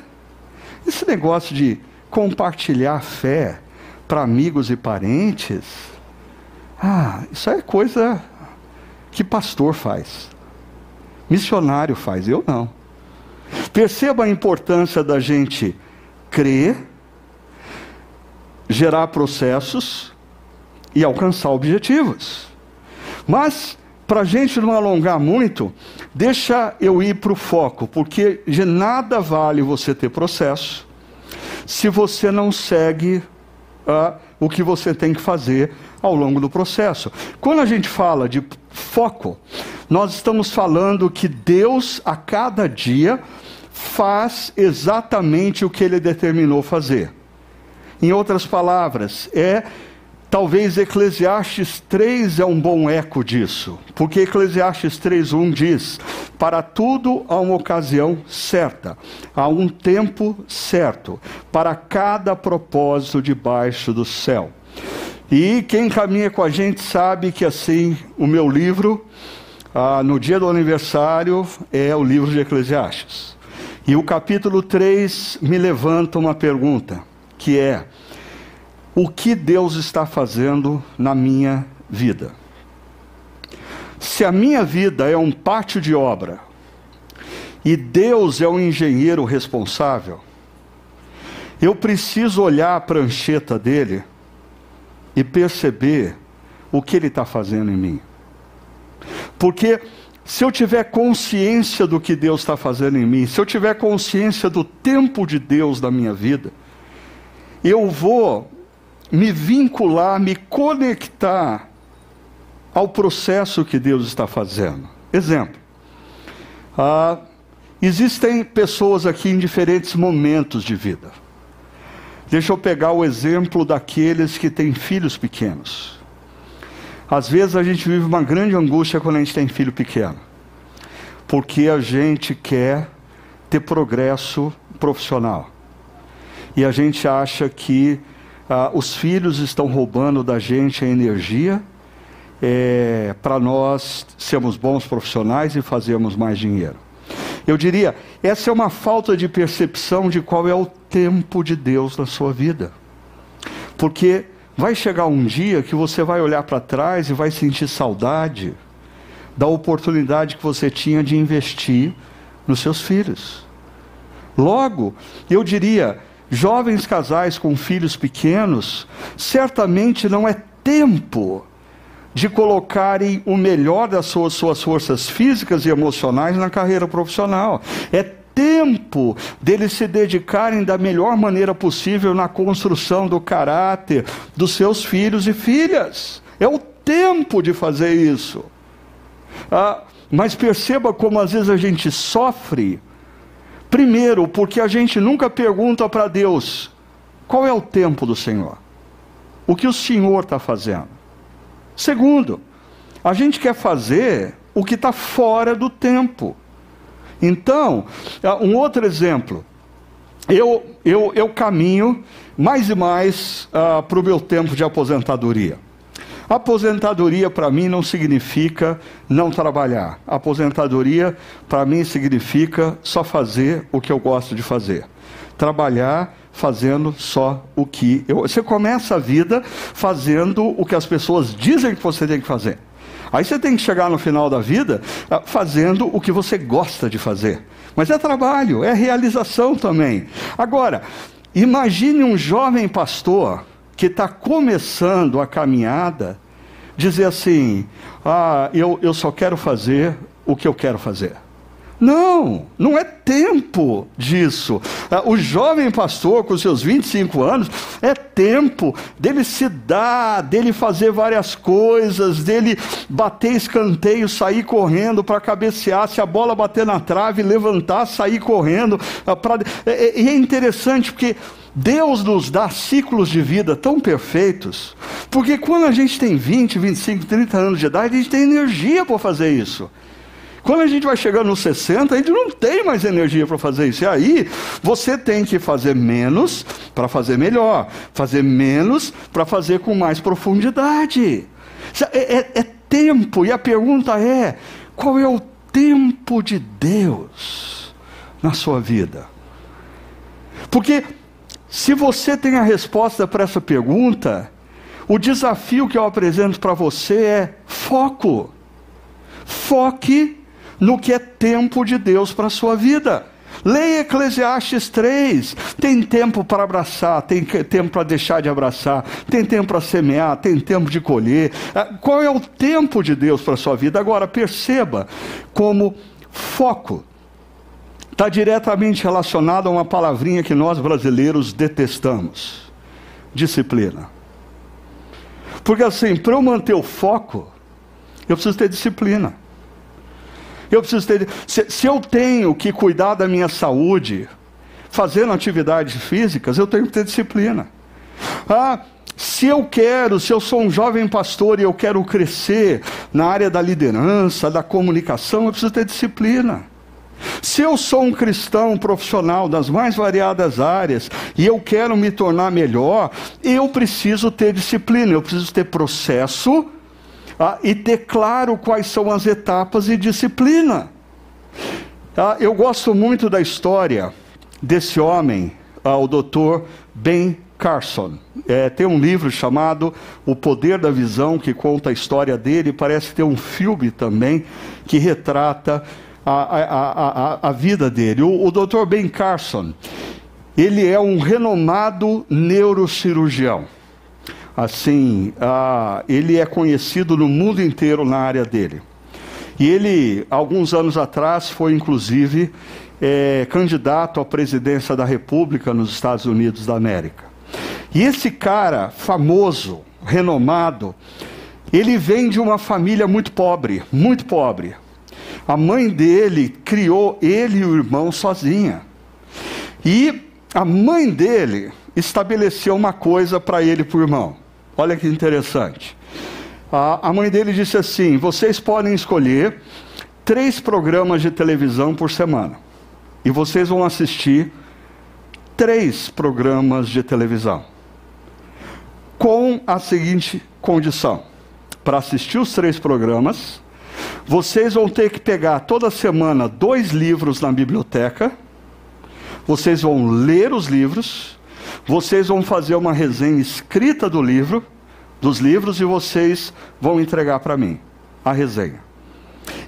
Esse negócio de compartilhar fé para amigos e parentes, Ah, isso é coisa que pastor faz, missionário faz, eu não. Perceba a importância da gente crer, gerar processos e alcançar objetivos. Mas, para a gente não alongar muito, deixa eu ir para o foco, porque de nada vale você ter processo se você não segue uh, o que você tem que fazer ao longo do processo. Quando a gente fala de foco, nós estamos falando que Deus, a cada dia, faz exatamente o que ele determinou fazer. Em outras palavras, é talvez Eclesiastes 3 é um bom eco disso, porque Eclesiastes 3:1 diz: "Para tudo há uma ocasião certa, há um tempo certo para cada propósito debaixo do céu." E quem caminha com a gente sabe que assim o meu livro ah, no dia do aniversário é o livro de Eclesiastes. E o capítulo 3 me levanta uma pergunta, que é: o que Deus está fazendo na minha vida? Se a minha vida é um pátio de obra e Deus é o engenheiro responsável, eu preciso olhar a prancheta dele e perceber o que ele está fazendo em mim. Porque se eu tiver consciência do que Deus está fazendo em mim, se eu tiver consciência do tempo de Deus na minha vida, eu vou me vincular, me conectar ao processo que Deus está fazendo. Exemplo: ah, existem pessoas aqui em diferentes momentos de vida. Deixa eu pegar o exemplo daqueles que têm filhos pequenos. Às vezes a gente vive uma grande angústia quando a gente tem filho pequeno, porque a gente quer ter progresso profissional. E a gente acha que ah, os filhos estão roubando da gente a energia é, para nós sermos bons profissionais e fazermos mais dinheiro. Eu diria, essa é uma falta de percepção de qual é o tempo de Deus na sua vida. Porque Vai chegar um dia que você vai olhar para trás e vai sentir saudade da oportunidade que você tinha de investir nos seus filhos. Logo, eu diria, jovens casais com filhos pequenos, certamente não é tempo de colocarem o melhor das suas, suas forças físicas e emocionais na carreira profissional. É tempo deles se dedicarem da melhor maneira possível na construção do caráter dos seus filhos e filhas. É o tempo de fazer isso. Ah, mas perceba como às vezes a gente sofre. Primeiro, porque a gente nunca pergunta para Deus qual é o tempo do Senhor, o que o Senhor está fazendo. Segundo, a gente quer fazer o que está fora do tempo. Então, ah, um outro exemplo. Eu, eu, eu caminho mais e mais uh, para o meu tempo de aposentadoria. Aposentadoria para mim não significa não trabalhar. Aposentadoria para mim significa só fazer o que eu gosto de fazer. Trabalhar fazendo só o que eu. Você começa a vida fazendo o que as pessoas dizem que você tem que fazer. Aí você tem que chegar no final da vida ah, fazendo o que você gosta de fazer. Mas é trabalho, é realização também. Agora, imagine um jovem pastor que está começando a caminhada, dizer assim: ah, eu, eu só quero fazer o que eu quero fazer. Não, não é tempo disso. Ah, o jovem pastor, com seus 25 anos, é tempo dele se dar, dele fazer várias coisas, dele bater escanteio, sair correndo para cabecear, se a bola bater na trave, levantar, sair correndo. Ah, pra... É, é, e é interessante porque Deus nos dá ciclos de vida tão perfeitos, porque quando a gente tem 20, 25, 30 anos de idade, a gente tem energia para fazer isso. Quando a gente vai chegando nos 60, a gente não tem mais energia para fazer isso. E aí, você tem que fazer menos para fazer melhor, fazer menos para fazer com mais profundidade. É, é, é tempo, e a pergunta é: qual é o tempo de Deus na sua vida? Porque se você tem a resposta para essa pergunta, O desafio que eu apresento para você é foco. Foque no que é tempo de Deus para a sua vida. Leia Eclesiastes 3. Tem tempo para abraçar, tem tempo para deixar de abraçar, tem tempo para semear, tem tempo de colher. Ah, qual é o tempo de Deus para a sua vida? Agora, perceba como foco está diretamente relacionado a uma palavrinha que nós brasileiros detestamos: disciplina. Porque assim, para eu manter o foco, eu preciso ter disciplina. Eu preciso ter. Se, se eu tenho que cuidar da minha saúde, fazendo atividades físicas, eu tenho que ter disciplina. Ah, se eu quero, se eu sou um jovem pastor e eu quero crescer na área da liderança, da comunicação, eu preciso ter disciplina. Se eu sou um cristão profissional das mais variadas áreas e eu quero me tornar melhor, eu preciso ter disciplina, eu preciso ter processo ah, e ter claro quais são as etapas e disciplina. Ah, eu gosto muito da história desse homem, ah, o doutor Ben Carson. É, tem um livro chamado O Poder da Visão, que conta a história dele. Parece ter um filme também que retrata a, a, a, a vida dele. O, o Dr. Ben Carson, ele é um renomado neurocirurgião assim, ele é conhecido no mundo inteiro na área dele. E ele, alguns anos atrás, foi inclusive é, candidato à presidência da República nos Estados Unidos da América. E esse cara, famoso, renomado, ele vem de uma família muito pobre, muito pobre. A mãe dele criou ele e o irmão sozinha. E a mãe dele estabeleceu uma coisa para ele e para o irmão. Olha que interessante. A, a mãe dele disse assim: vocês podem escolher três programas de televisão por semana. E vocês vão assistir três programas de televisão. Com a seguinte condição: para assistir os três programas, vocês vão ter que pegar toda semana dois livros na biblioteca, vocês vão ler os livros vocês vão fazer uma resenha escrita do livro, dos livros, e vocês vão entregar para mim a resenha.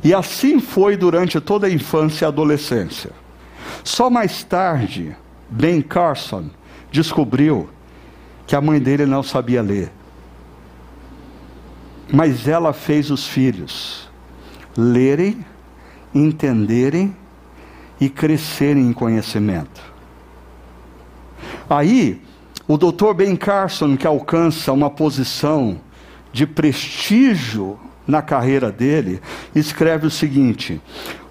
E assim foi durante toda a infância e adolescência. Só mais tarde, Ben Carson descobriu que a mãe dele não sabia ler. Mas ela fez os filhos lerem, entenderem e crescerem em conhecimento. Aí, o Dr. Ben Carson, que alcança uma posição de prestígio na carreira dele, escreve o seguinte: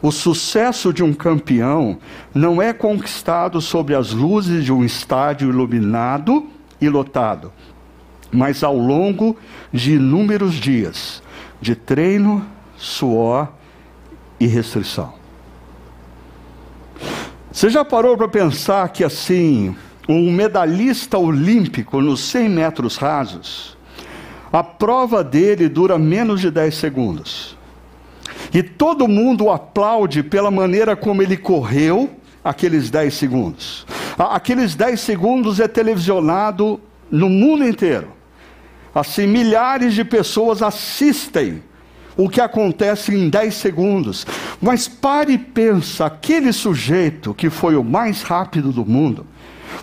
o sucesso de um campeão não é conquistado sobre as luzes de um estádio iluminado e lotado, mas ao longo de inúmeros dias de treino, suor e restrição. Você já parou para pensar que assim, um medalhista olímpico nos 100 metros rasos, a prova dele dura menos de 10 segundos. E todo mundo aplaude pela maneira como ele correu aqueles 10 segundos. Aqueles 10 segundos é televisionado no mundo inteiro. Assim, milhares de pessoas assistem o que acontece em 10 segundos. Mas pare e pensa, aquele sujeito que foi o mais rápido do mundo,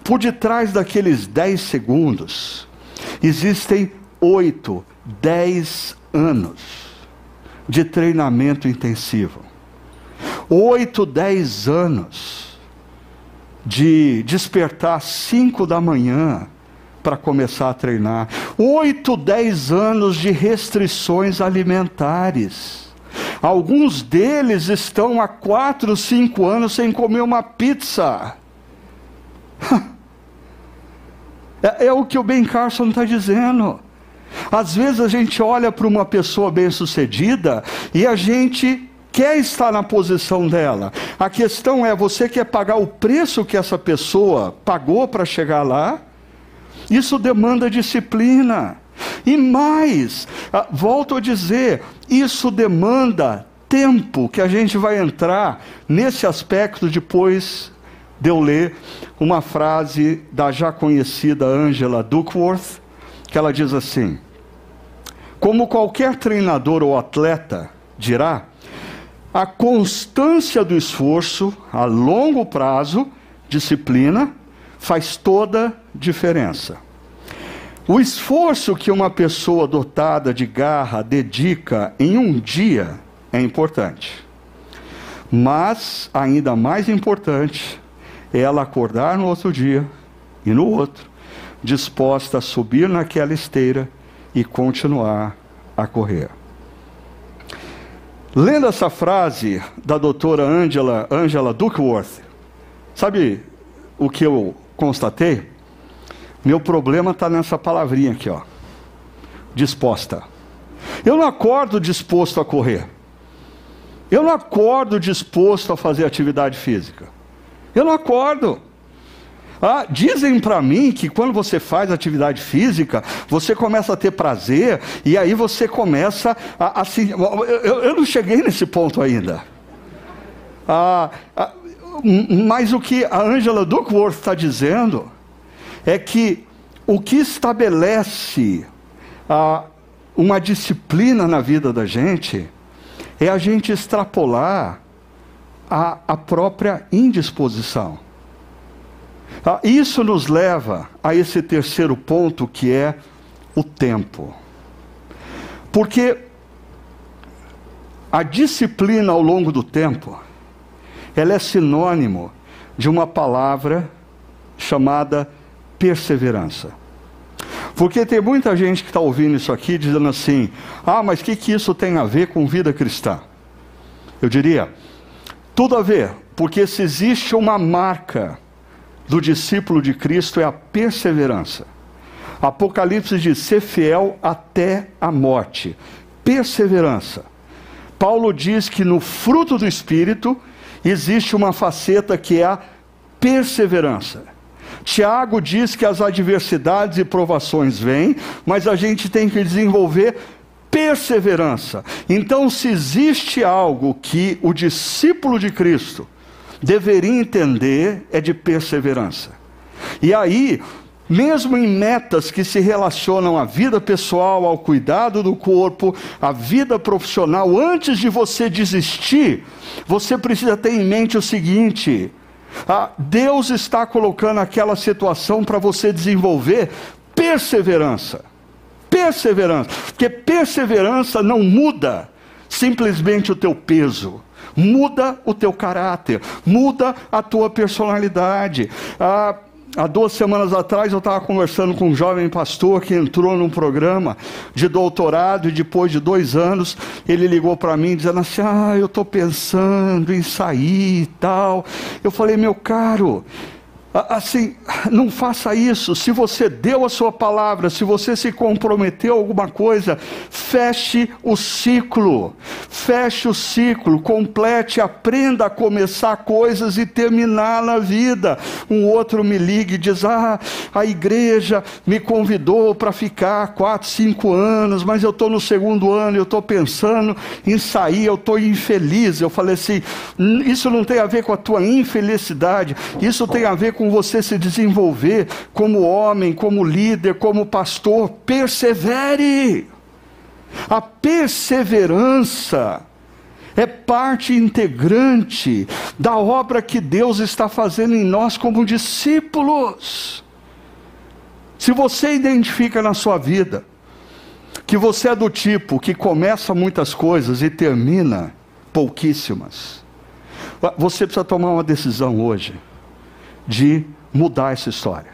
por detrás daqueles 10 segundos, existem 8, 10 anos de treinamento intensivo. 8, 10 anos de despertar às 5 da manhã para começar a treinar. 8, 10 anos de restrições alimentares. Alguns deles estão há 4, 5 anos sem comer uma pizza. [LAUGHS] É, é o que o Ben Carson está dizendo. Às vezes a gente olha para uma pessoa bem-sucedida e a gente quer estar na posição dela. A questão é: você quer pagar o preço que essa pessoa pagou para chegar lá? Isso demanda disciplina. E mais, ah, volto a dizer, isso demanda tempo que a gente vai entrar nesse aspecto depois de eu ler uma frase da já conhecida Angela Duckworth, que ela diz assim: Como qualquer treinador ou atleta dirá, a constância do esforço a longo prazo, disciplina, faz toda diferença. O esforço que uma pessoa dotada de garra dedica em um dia é importante. Mas, ainda mais importante, é ela acordar no outro dia e no outro, disposta a subir naquela esteira e continuar a correr. Lendo essa frase da doutora Angela, Angela Duckworth, sabe o que eu constatei? Meu problema está nessa palavrinha aqui, ó. Disposta. Eu não acordo disposto a correr. Eu não acordo disposto a fazer atividade física. Eu não acordo. Ah, dizem para mim que quando você faz atividade física, você começa a ter prazer e aí você começa a, a se. Eu, eu, não cheguei nesse ponto ainda. Ah, ah, mas o que a Angela Duckworth está dizendo é que o que estabelece ah, uma disciplina na vida da gente é a gente extrapolar a, a própria indisposição. Ah, isso nos leva a esse terceiro ponto que é o tempo. Porque a disciplina ao longo do tempo, ela é sinônimo de uma palavra chamada perseverança. Porque tem muita gente que está ouvindo isso aqui dizendo assim: ah, mas o que, que isso tem a ver com vida cristã? Eu diria, tudo a ver, porque se existe uma marca do discípulo de Cristo é a perseverança. Apocalipse diz: ser fiel até a morte. Perseverança. Paulo diz que no fruto do Espírito existe uma faceta que é a perseverança. Tiago diz que as adversidades e provações vêm, mas a gente tem que desenvolver perseverança. Então, se existe algo que o discípulo de Cristo deveria entender é de perseverança. E aí, mesmo em metas que se relacionam à vida pessoal, ao cuidado do corpo, à vida profissional, antes de você desistir, você precisa ter em mente o seguinte: ah, Deus está colocando aquela situação para você desenvolver perseverança. Perseverança, porque perseverança não muda simplesmente o teu peso muda o teu caráter, muda a tua personalidade. Ah, Há duas semanas atrás eu estava conversando com um jovem pastor que entrou num programa de doutorado e depois de dois anos ele ligou para mim dizendo assim: Ah, eu estou pensando em sair e tal. Eu falei, meu caro, Assim, não faça isso. Se você deu a sua palavra, se você se comprometeu a alguma coisa, feche o ciclo. Feche o ciclo, complete, aprenda a começar coisas e terminar na vida. Um outro me liga e diz: Ah, a igreja me convidou para ficar quatro, cinco anos, mas eu estou no segundo ano, eu estou pensando em sair, eu estou infeliz. Eu falei assim: Isso não tem a ver com a tua infelicidade, isso tem a ver com você se desenvolver como homem, como líder, como pastor. Persevere. A perseverança é parte integrante da obra que Deus está fazendo em nós como discípulos. Se você identifica na sua vida que você é do tipo que começa muitas coisas e termina pouquíssimas, você precisa tomar uma decisão hoje de mudar essa história.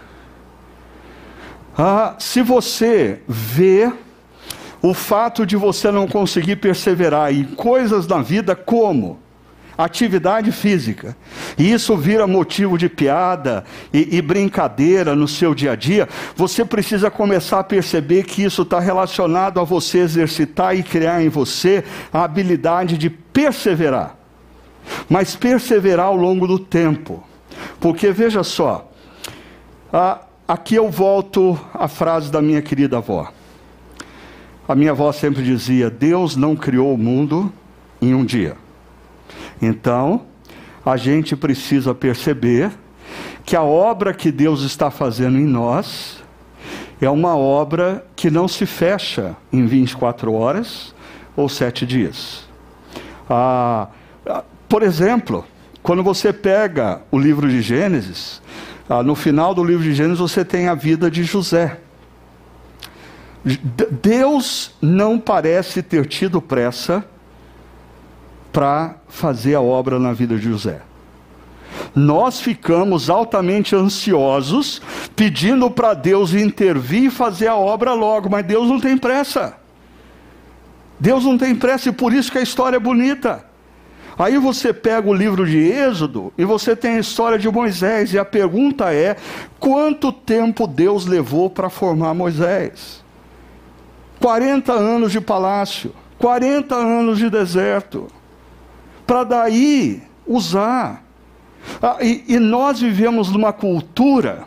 Ah, se você vê o fato de você não conseguir perseverar em coisas na vida como atividade física, e isso vira motivo de piada e, e, brincadeira no seu dia a dia, você precisa começar a perceber que isso está relacionado a você exercitar e criar em você a habilidade de perseverar, mas perseverar ao longo do tempo. Porque veja só, aqui eu volto à frase da minha querida avó. A minha avó sempre dizia: Deus não criou o mundo em um dia. Então, a gente precisa perceber que a obra que Deus está fazendo em nós, é uma obra que não se fecha em 24 horas ou sete dias. Ah, ah, por exemplo, quando você pega o livro de Gênesis, ah, no final do livro de Gênesis você tem a vida de José. Deus não parece ter tido pressa para fazer a obra na vida de José. Nós ficamos altamente ansiosos, pedindo para Deus intervir e fazer a obra logo, mas Deus não tem pressa. Deus não tem pressa e por isso que a história é bonita. Aí você pega o livro de Êxodo e você tem a história de Moisés, e a pergunta é: quanto tempo Deus levou para formar Moisés? 40 anos de palácio, 40 anos de deserto, para daí usar. Ah, e, e nós vivemos numa cultura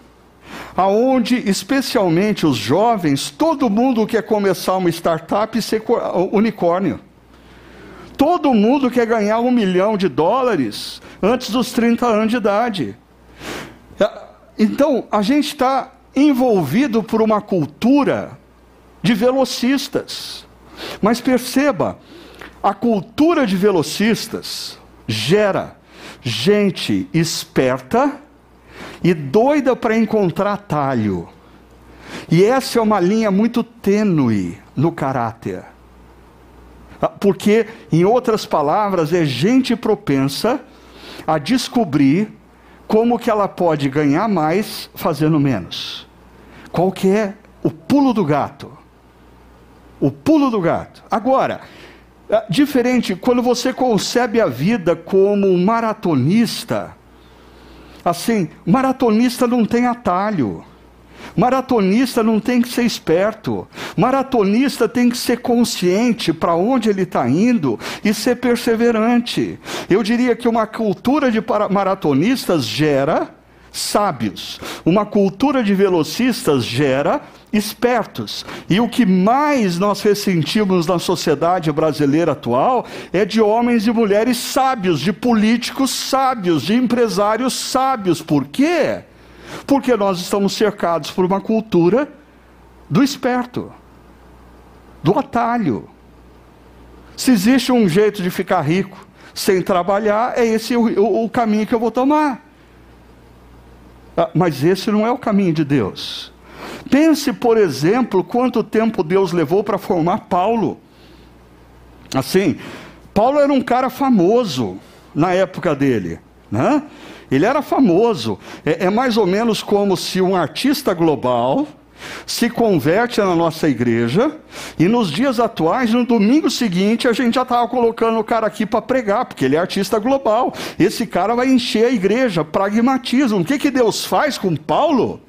aonde especialmente os jovens, todo mundo quer começar uma startup e ser unicórnio. Todo mundo quer ganhar um milhão de dólares antes dos 30 anos de idade. Ah, então, a gente está envolvido por uma cultura de velocistas. Mas perceba, a cultura de velocistas gera gente esperta e doida para encontrar atalho. E essa é uma linha muito tênue no caráter. Ah, porque, em outras palavras, é gente propensa a descobrir como que ela pode ganhar mais fazendo menos. Qual que é o pulo do gato? O pulo do gato. Agora, ah, diferente, quando você concebe a vida como um maratonista, assim, maratonista não tem atalho. Maratonista não tem que ser esperto. Maratonista tem que ser consciente para onde ele está indo e ser perseverante. Eu diria que uma cultura de maratonistas gera sábios. Uma cultura de velocistas gera espertos. E o que mais nós ressentimos na sociedade brasileira atual é de homens e mulheres sábios, de políticos sábios, de empresários sábios. Por quê? Porque nós estamos cercados por uma cultura do esperto, do atalho. Se existe um jeito de ficar rico sem trabalhar, é esse o, o, o caminho que eu vou tomar. Ah, mas esse não é o caminho de Deus. Pense, por exemplo, quanto tempo Deus levou para formar Paulo. Assim, Paulo era um cara famoso na época dele, né? Ele era famoso. É, é mais ou menos como se um artista global se converte na nossa igreja e nos dias atuais, no domingo seguinte, a gente já estava colocando o cara aqui para pregar, porque ele é artista global. Esse cara vai encher a igreja, pragmatismo. O que, que Deus faz com Paulo?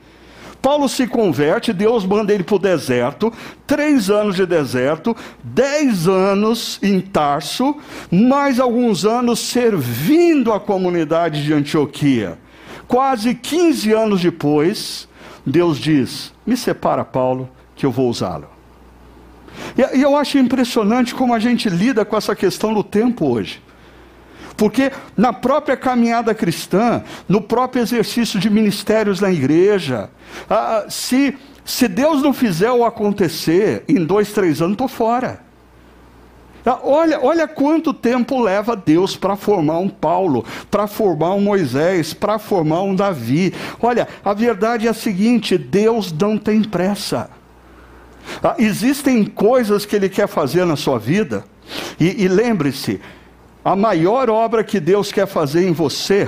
Paulo se converte, Deus manda ele para o deserto, três anos de deserto, dez anos em Tarso, mais alguns anos servindo a comunidade de Antioquia. Quase 15 anos depois, Deus diz: Me separa, Paulo, que eu vou usá-lo. E eu acho impressionante como a gente lida com essa questão do tempo hoje. Porque na própria caminhada cristã, no próprio exercício de ministérios na igreja, ah, se, se Deus não fizer o acontecer, em dois, três anos estou fora. Ah, olha, olha quanto tempo leva Deus para formar um Paulo, para formar um Moisés, para formar um Davi. Olha, a verdade é a seguinte: Deus não tem pressa. Ah, existem coisas que Ele quer fazer na sua vida, e, e lembre-se, a maior obra que Deus quer fazer em você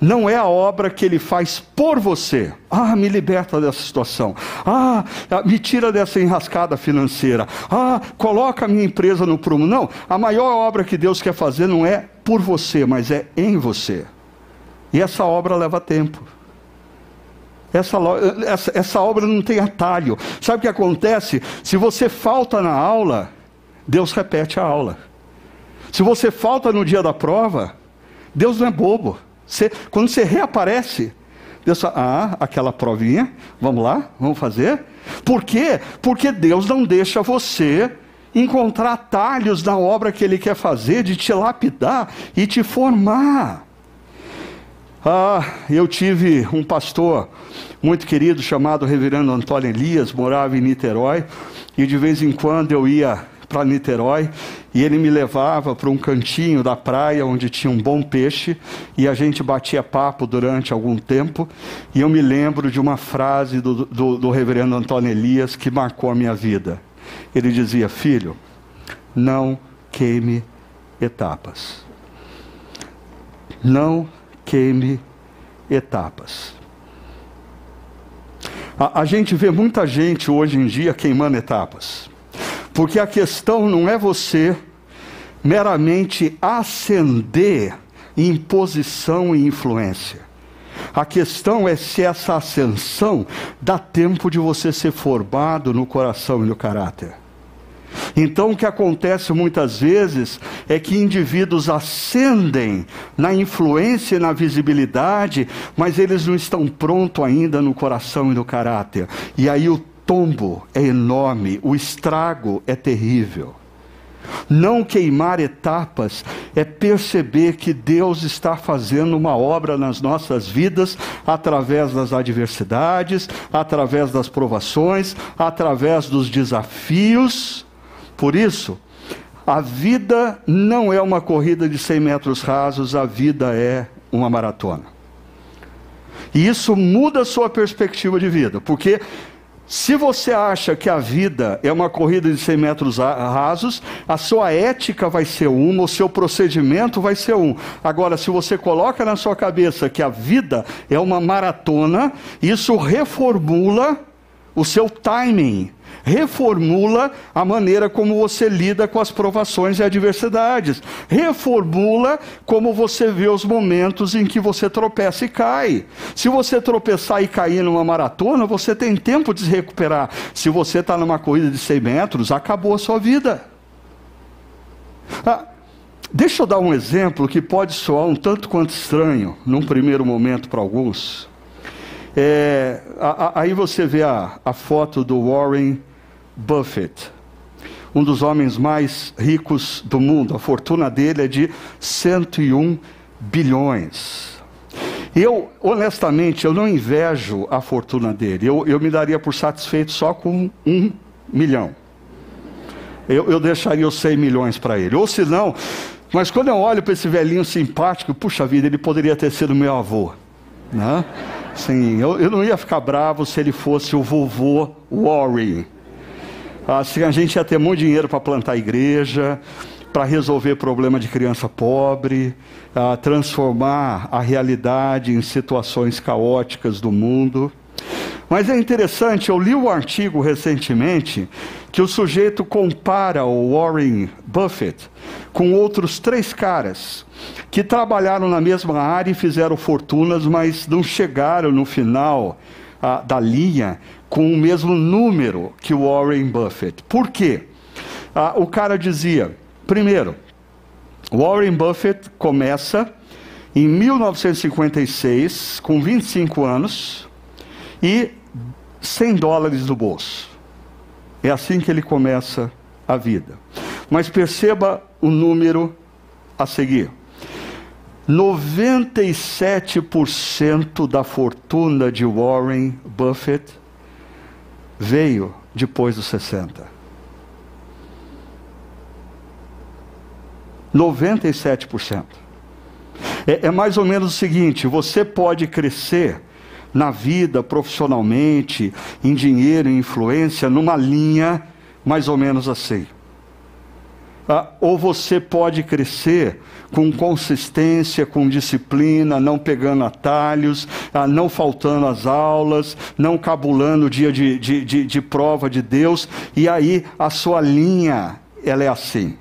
não é a obra que ele faz por você. Ah, me liberta dessa situação. Ah, me tira dessa enrascada financeira. Ah, coloca a minha empresa no prumo. Não, a maior obra que Deus quer fazer não é por você, mas é em você. E essa obra leva tempo. Essa, essa, essa obra não tem atalho. Sabe o que acontece? Se você falta na aula, Deus repete a aula. Se você falta no dia da prova, Deus não é bobo. Você, quando você reaparece, Deus fala, ah, aquela provinha, vamos lá, vamos fazer. Por quê? Porque Deus não deixa você encontrar atalhos na obra que Ele quer fazer, de te lapidar e te formar. Ah, eu tive um pastor muito querido chamado Reverendo Antônio Elias, morava em Niterói, e de vez em quando eu ia para Niterói e ele me levava para um cantinho da praia onde tinha um bom peixe e a gente batia papo durante algum tempo. E eu me lembro de uma frase do, do, do reverendo Antônio Elias que marcou a minha vida. Ele dizia: Filho, não queime etapas. Não queime etapas. A, a, gente vê muita gente hoje em dia queimando etapas. Porque a questão não é você meramente ascender em posição e influência. A questão é se essa ascensão dá tempo de você ser formado no coração e no caráter. Então, o que acontece muitas vezes é que indivíduos ascendem na influência e na visibilidade, mas eles não estão prontos ainda no coração e no caráter. E aí o tombo é enorme, o estrago é terrível. Não queimar etapas é perceber que Deus está fazendo uma obra nas nossas vidas através das adversidades, através das provações, através dos desafios. Por isso, a vida não é uma corrida de 100 metros rasos, a vida é uma maratona. E isso muda a sua perspectiva de vida, porque se você acha que a vida é uma corrida de 100 metros rasos, a sua ética vai ser uma, o seu procedimento vai ser um. Agora, se você coloca na sua cabeça que a vida é uma maratona, isso reformula o seu timing, reformula a maneira como você lida com as provações e adversidades, reformula como você vê os momentos em que você tropeça e cai. Se você tropeçar e cair numa maratona, você tem tempo de se recuperar. Se você está numa corrida de 100 metros, acabou a sua vida. Ah, deixa eu dar um exemplo que pode soar um tanto quanto estranho, num primeiro momento para alguns. É, a, a, aí você vê a, a foto do Warren Buffett, um dos homens mais ricos do mundo. A fortuna dele é de 101 bilhões. Eu, honestamente, eu não invejo a fortuna dele. Eu, eu me daria por satisfeito só com um milhão. Eu, eu deixaria os 100 milhões para ele. Ou se não, mas quando eu olho para esse velhinho simpático, puxa vida, ele poderia ter sido meu avô. Né? Sim, eu, eu não ia ficar bravo se ele fosse o vovô Warren. Assim a gente ia ter muito dinheiro para plantar igreja, para resolver problema de criança pobre, a transformar a realidade em situações caóticas do mundo. Mas é interessante, eu li um artigo recentemente que o sujeito compara o Warren Buffett com outros três caras que trabalharam na mesma área e fizeram fortunas, mas não chegaram no final ah, da linha com o mesmo número que o Warren Buffett. Por quê? Ah, o cara dizia, primeiro, Warren Buffett começa em 1956, com 25 anos, e 100 dólares no bolso. É assim que ele começa a vida. Mas perceba o número a seguir. 97% da fortuna de Warren Buffett veio depois dos 60. 97%. É, é mais ou menos o seguinte: você pode crescer na vida, profissionalmente, em dinheiro, em influência, numa linha mais ou menos assim. Ah, ou você pode crescer com consistência, com disciplina, não pegando atalhos, ah, não faltando às aulas, não cabulando o dia de, de, de, de prova de Deus, e aí a sua linha ela é assim.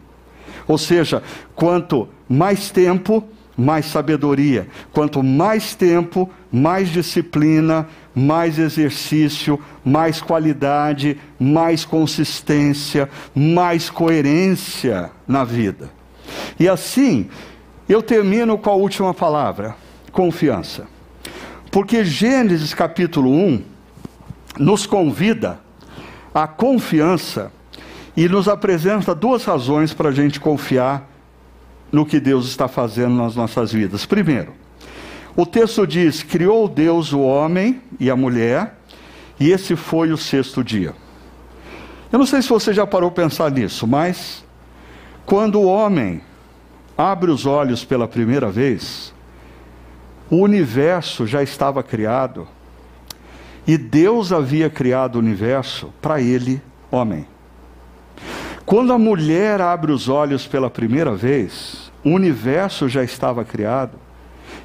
Ou seja, quanto mais tempo, mais sabedoria. Quanto mais tempo, mais disciplina, mais exercício, mais qualidade, mais consistência, mais coerência na vida. E assim, eu termino com a última palavra: confiança. Porque Gênesis capítulo 1 nos convida à confiança e nos apresenta duas razões para a gente confiar no que Deus está fazendo nas nossas vidas. Primeiro, O texto diz: Criou Deus o homem e a mulher, e esse foi o sexto dia. Eu não sei se você já parou para pensar nisso, mas quando o homem abre os olhos pela primeira vez, o universo já estava criado e Deus havia criado o universo para ele, homem. Quando a mulher abre os olhos pela primeira vez, o universo já estava criado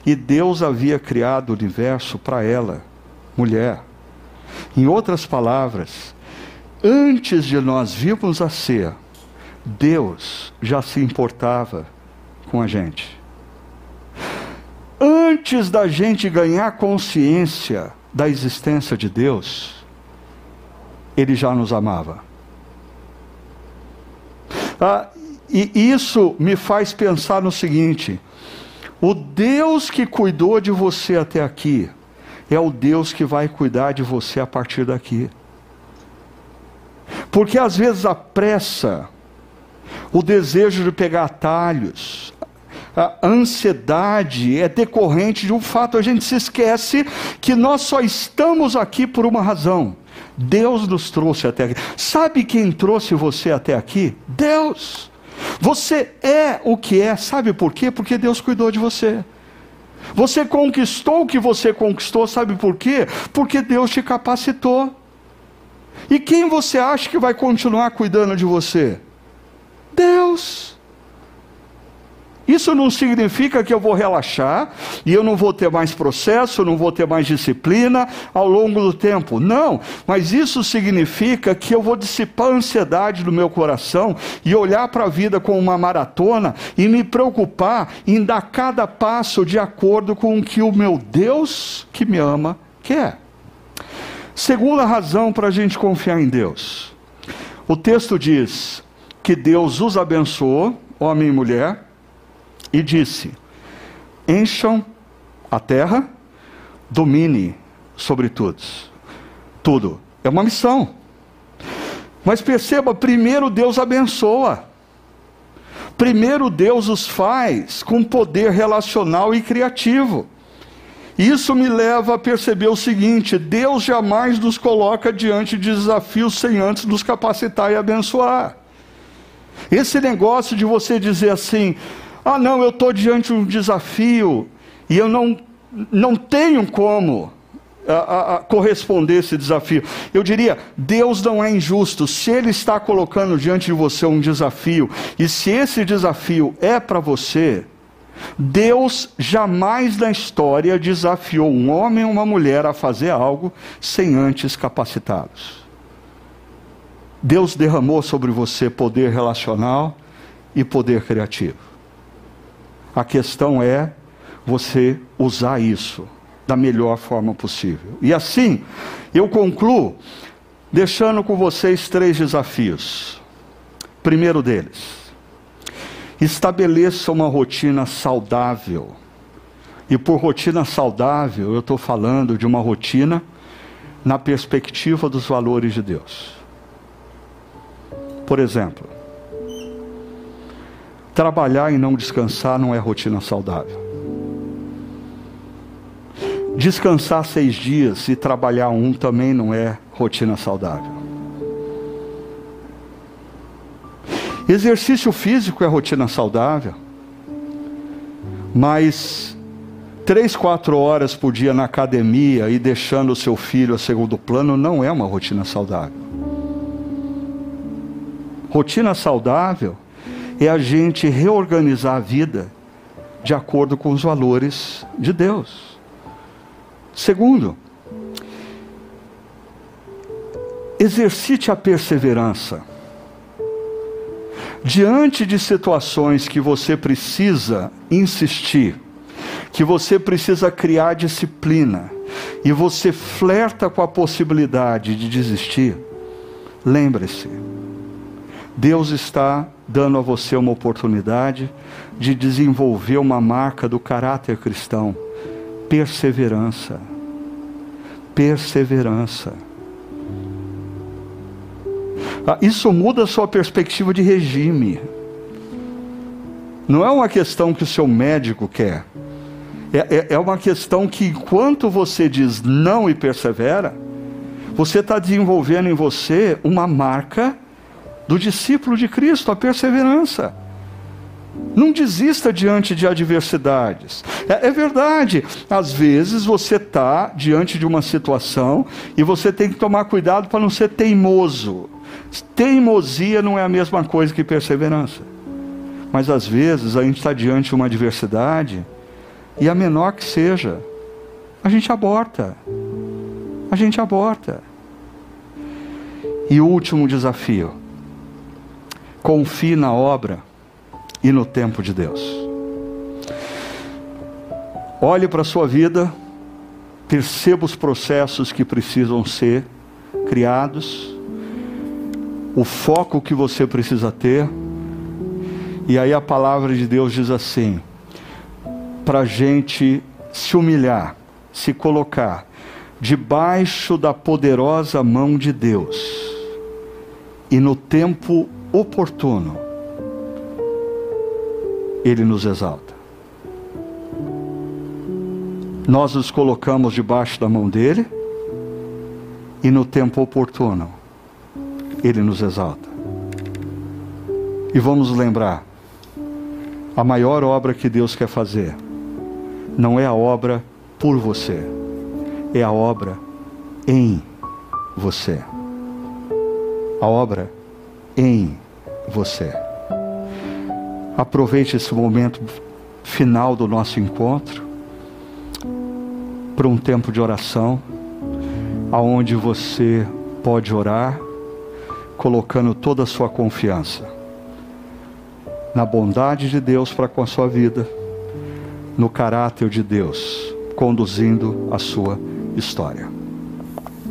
e Deus havia criado o universo para ela, mulher. Em outras palavras, antes de nós virmos a ser, Deus já se importava com a gente. Antes da gente ganhar consciência da existência de Deus, Ele já nos amava. Ah, e isso me faz pensar no seguinte: o Deus que cuidou de você até aqui é o Deus que vai cuidar de você a partir daqui. Porque às vezes a pressa, o desejo de pegar atalhos, a ansiedade é decorrente de um fato, a gente se esquece que nós só estamos aqui por uma razão. Deus nos trouxe até aqui. Sabe quem trouxe você até aqui? Deus. Você é o que é, sabe por quê? Porque Deus cuidou de você. Você conquistou o que você conquistou, sabe por quê? Porque Deus te capacitou. E quem você acha que vai continuar cuidando de você? Deus. Isso não significa que eu vou relaxar e eu não vou ter mais processo, não vou ter mais disciplina ao longo do tempo. Não, mas isso significa que eu vou dissipar a ansiedade do meu coração e olhar para a vida como uma maratona e me preocupar em dar cada passo de acordo com o que o meu Deus que me ama quer. Segunda razão para a gente confiar em Deus. O texto diz que Deus os abençoou, homem e mulher e disse: Encham a terra, domine sobre todos. Tudo. É uma missão. Mas perceba, primeiro Deus abençoa. Primeiro Deus os faz com poder relacional e criativo. Isso me leva a perceber o seguinte: Deus jamais nos coloca diante de desafios sem antes nos capacitar e abençoar. Esse negócio de você dizer assim, ah, não, eu estou diante de um desafio e eu não, não tenho como a, a, a corresponder a esse desafio. Eu diria: Deus não é injusto. Se Ele está colocando diante de você um desafio, e se esse desafio é para você, Deus jamais na história desafiou um homem ou uma mulher a fazer algo sem antes capacitá-los. Deus derramou sobre você poder relacional e poder criativo. A questão é você usar isso da melhor forma possível. E assim, eu concluo deixando com vocês três desafios. Primeiro deles, estabeleça uma rotina saudável. E por rotina saudável, eu estou falando de uma rotina na perspectiva dos valores de Deus. Por exemplo, Trabalhar e não descansar não é rotina saudável. Descansar seis dias e trabalhar um também não é rotina saudável. Exercício físico é rotina saudável, mas três, quatro horas por dia na academia e deixando o seu filho a segundo plano não é uma rotina saudável. Rotina saudável é a gente reorganizar a vida de acordo com os valores de Deus. Segundo, exercite a perseverança. Diante de situações que você precisa insistir, que você precisa criar disciplina, e você flerta com a possibilidade de desistir, lembre-se, Deus está dando a você uma oportunidade de desenvolver uma marca do caráter cristão: perseverança. Perseverança. Ah, isso muda a sua perspectiva de regime. Não é uma questão que o seu médico quer. É, é, é uma questão que, enquanto você diz não e persevera, você está desenvolvendo em você uma marca do discípulo de Cristo, a perseverança. Não desista diante de adversidades. É, é verdade, às vezes você está diante de uma situação e você tem que tomar cuidado para não ser teimoso. Teimosia não é a mesma coisa que perseverança. Mas às vezes a gente está diante de uma adversidade e a menor que seja, a gente aborta. A gente aborta. E o último desafio: confie na obra e no tempo de Deus. Olhe para a sua vida, perceba os processos que precisam ser criados, o foco que você precisa ter, e aí a palavra de Deus diz assim: para a gente se humilhar, se colocar debaixo da poderosa mão de Deus e no tempo oportuno, Ele nos exalta. Nós nos colocamos debaixo da mão dele e no tempo oportuno, Ele nos exalta. E vamos lembrar: a maior obra que Deus quer fazer não é a obra por você, é a obra em você. A obra em você. Aproveite esse momento final do nosso encontro para um tempo de oração, aonde você pode orar colocando toda a sua confiança na bondade de Deus para com a sua vida no caráter de Deus, conduzindo a sua história.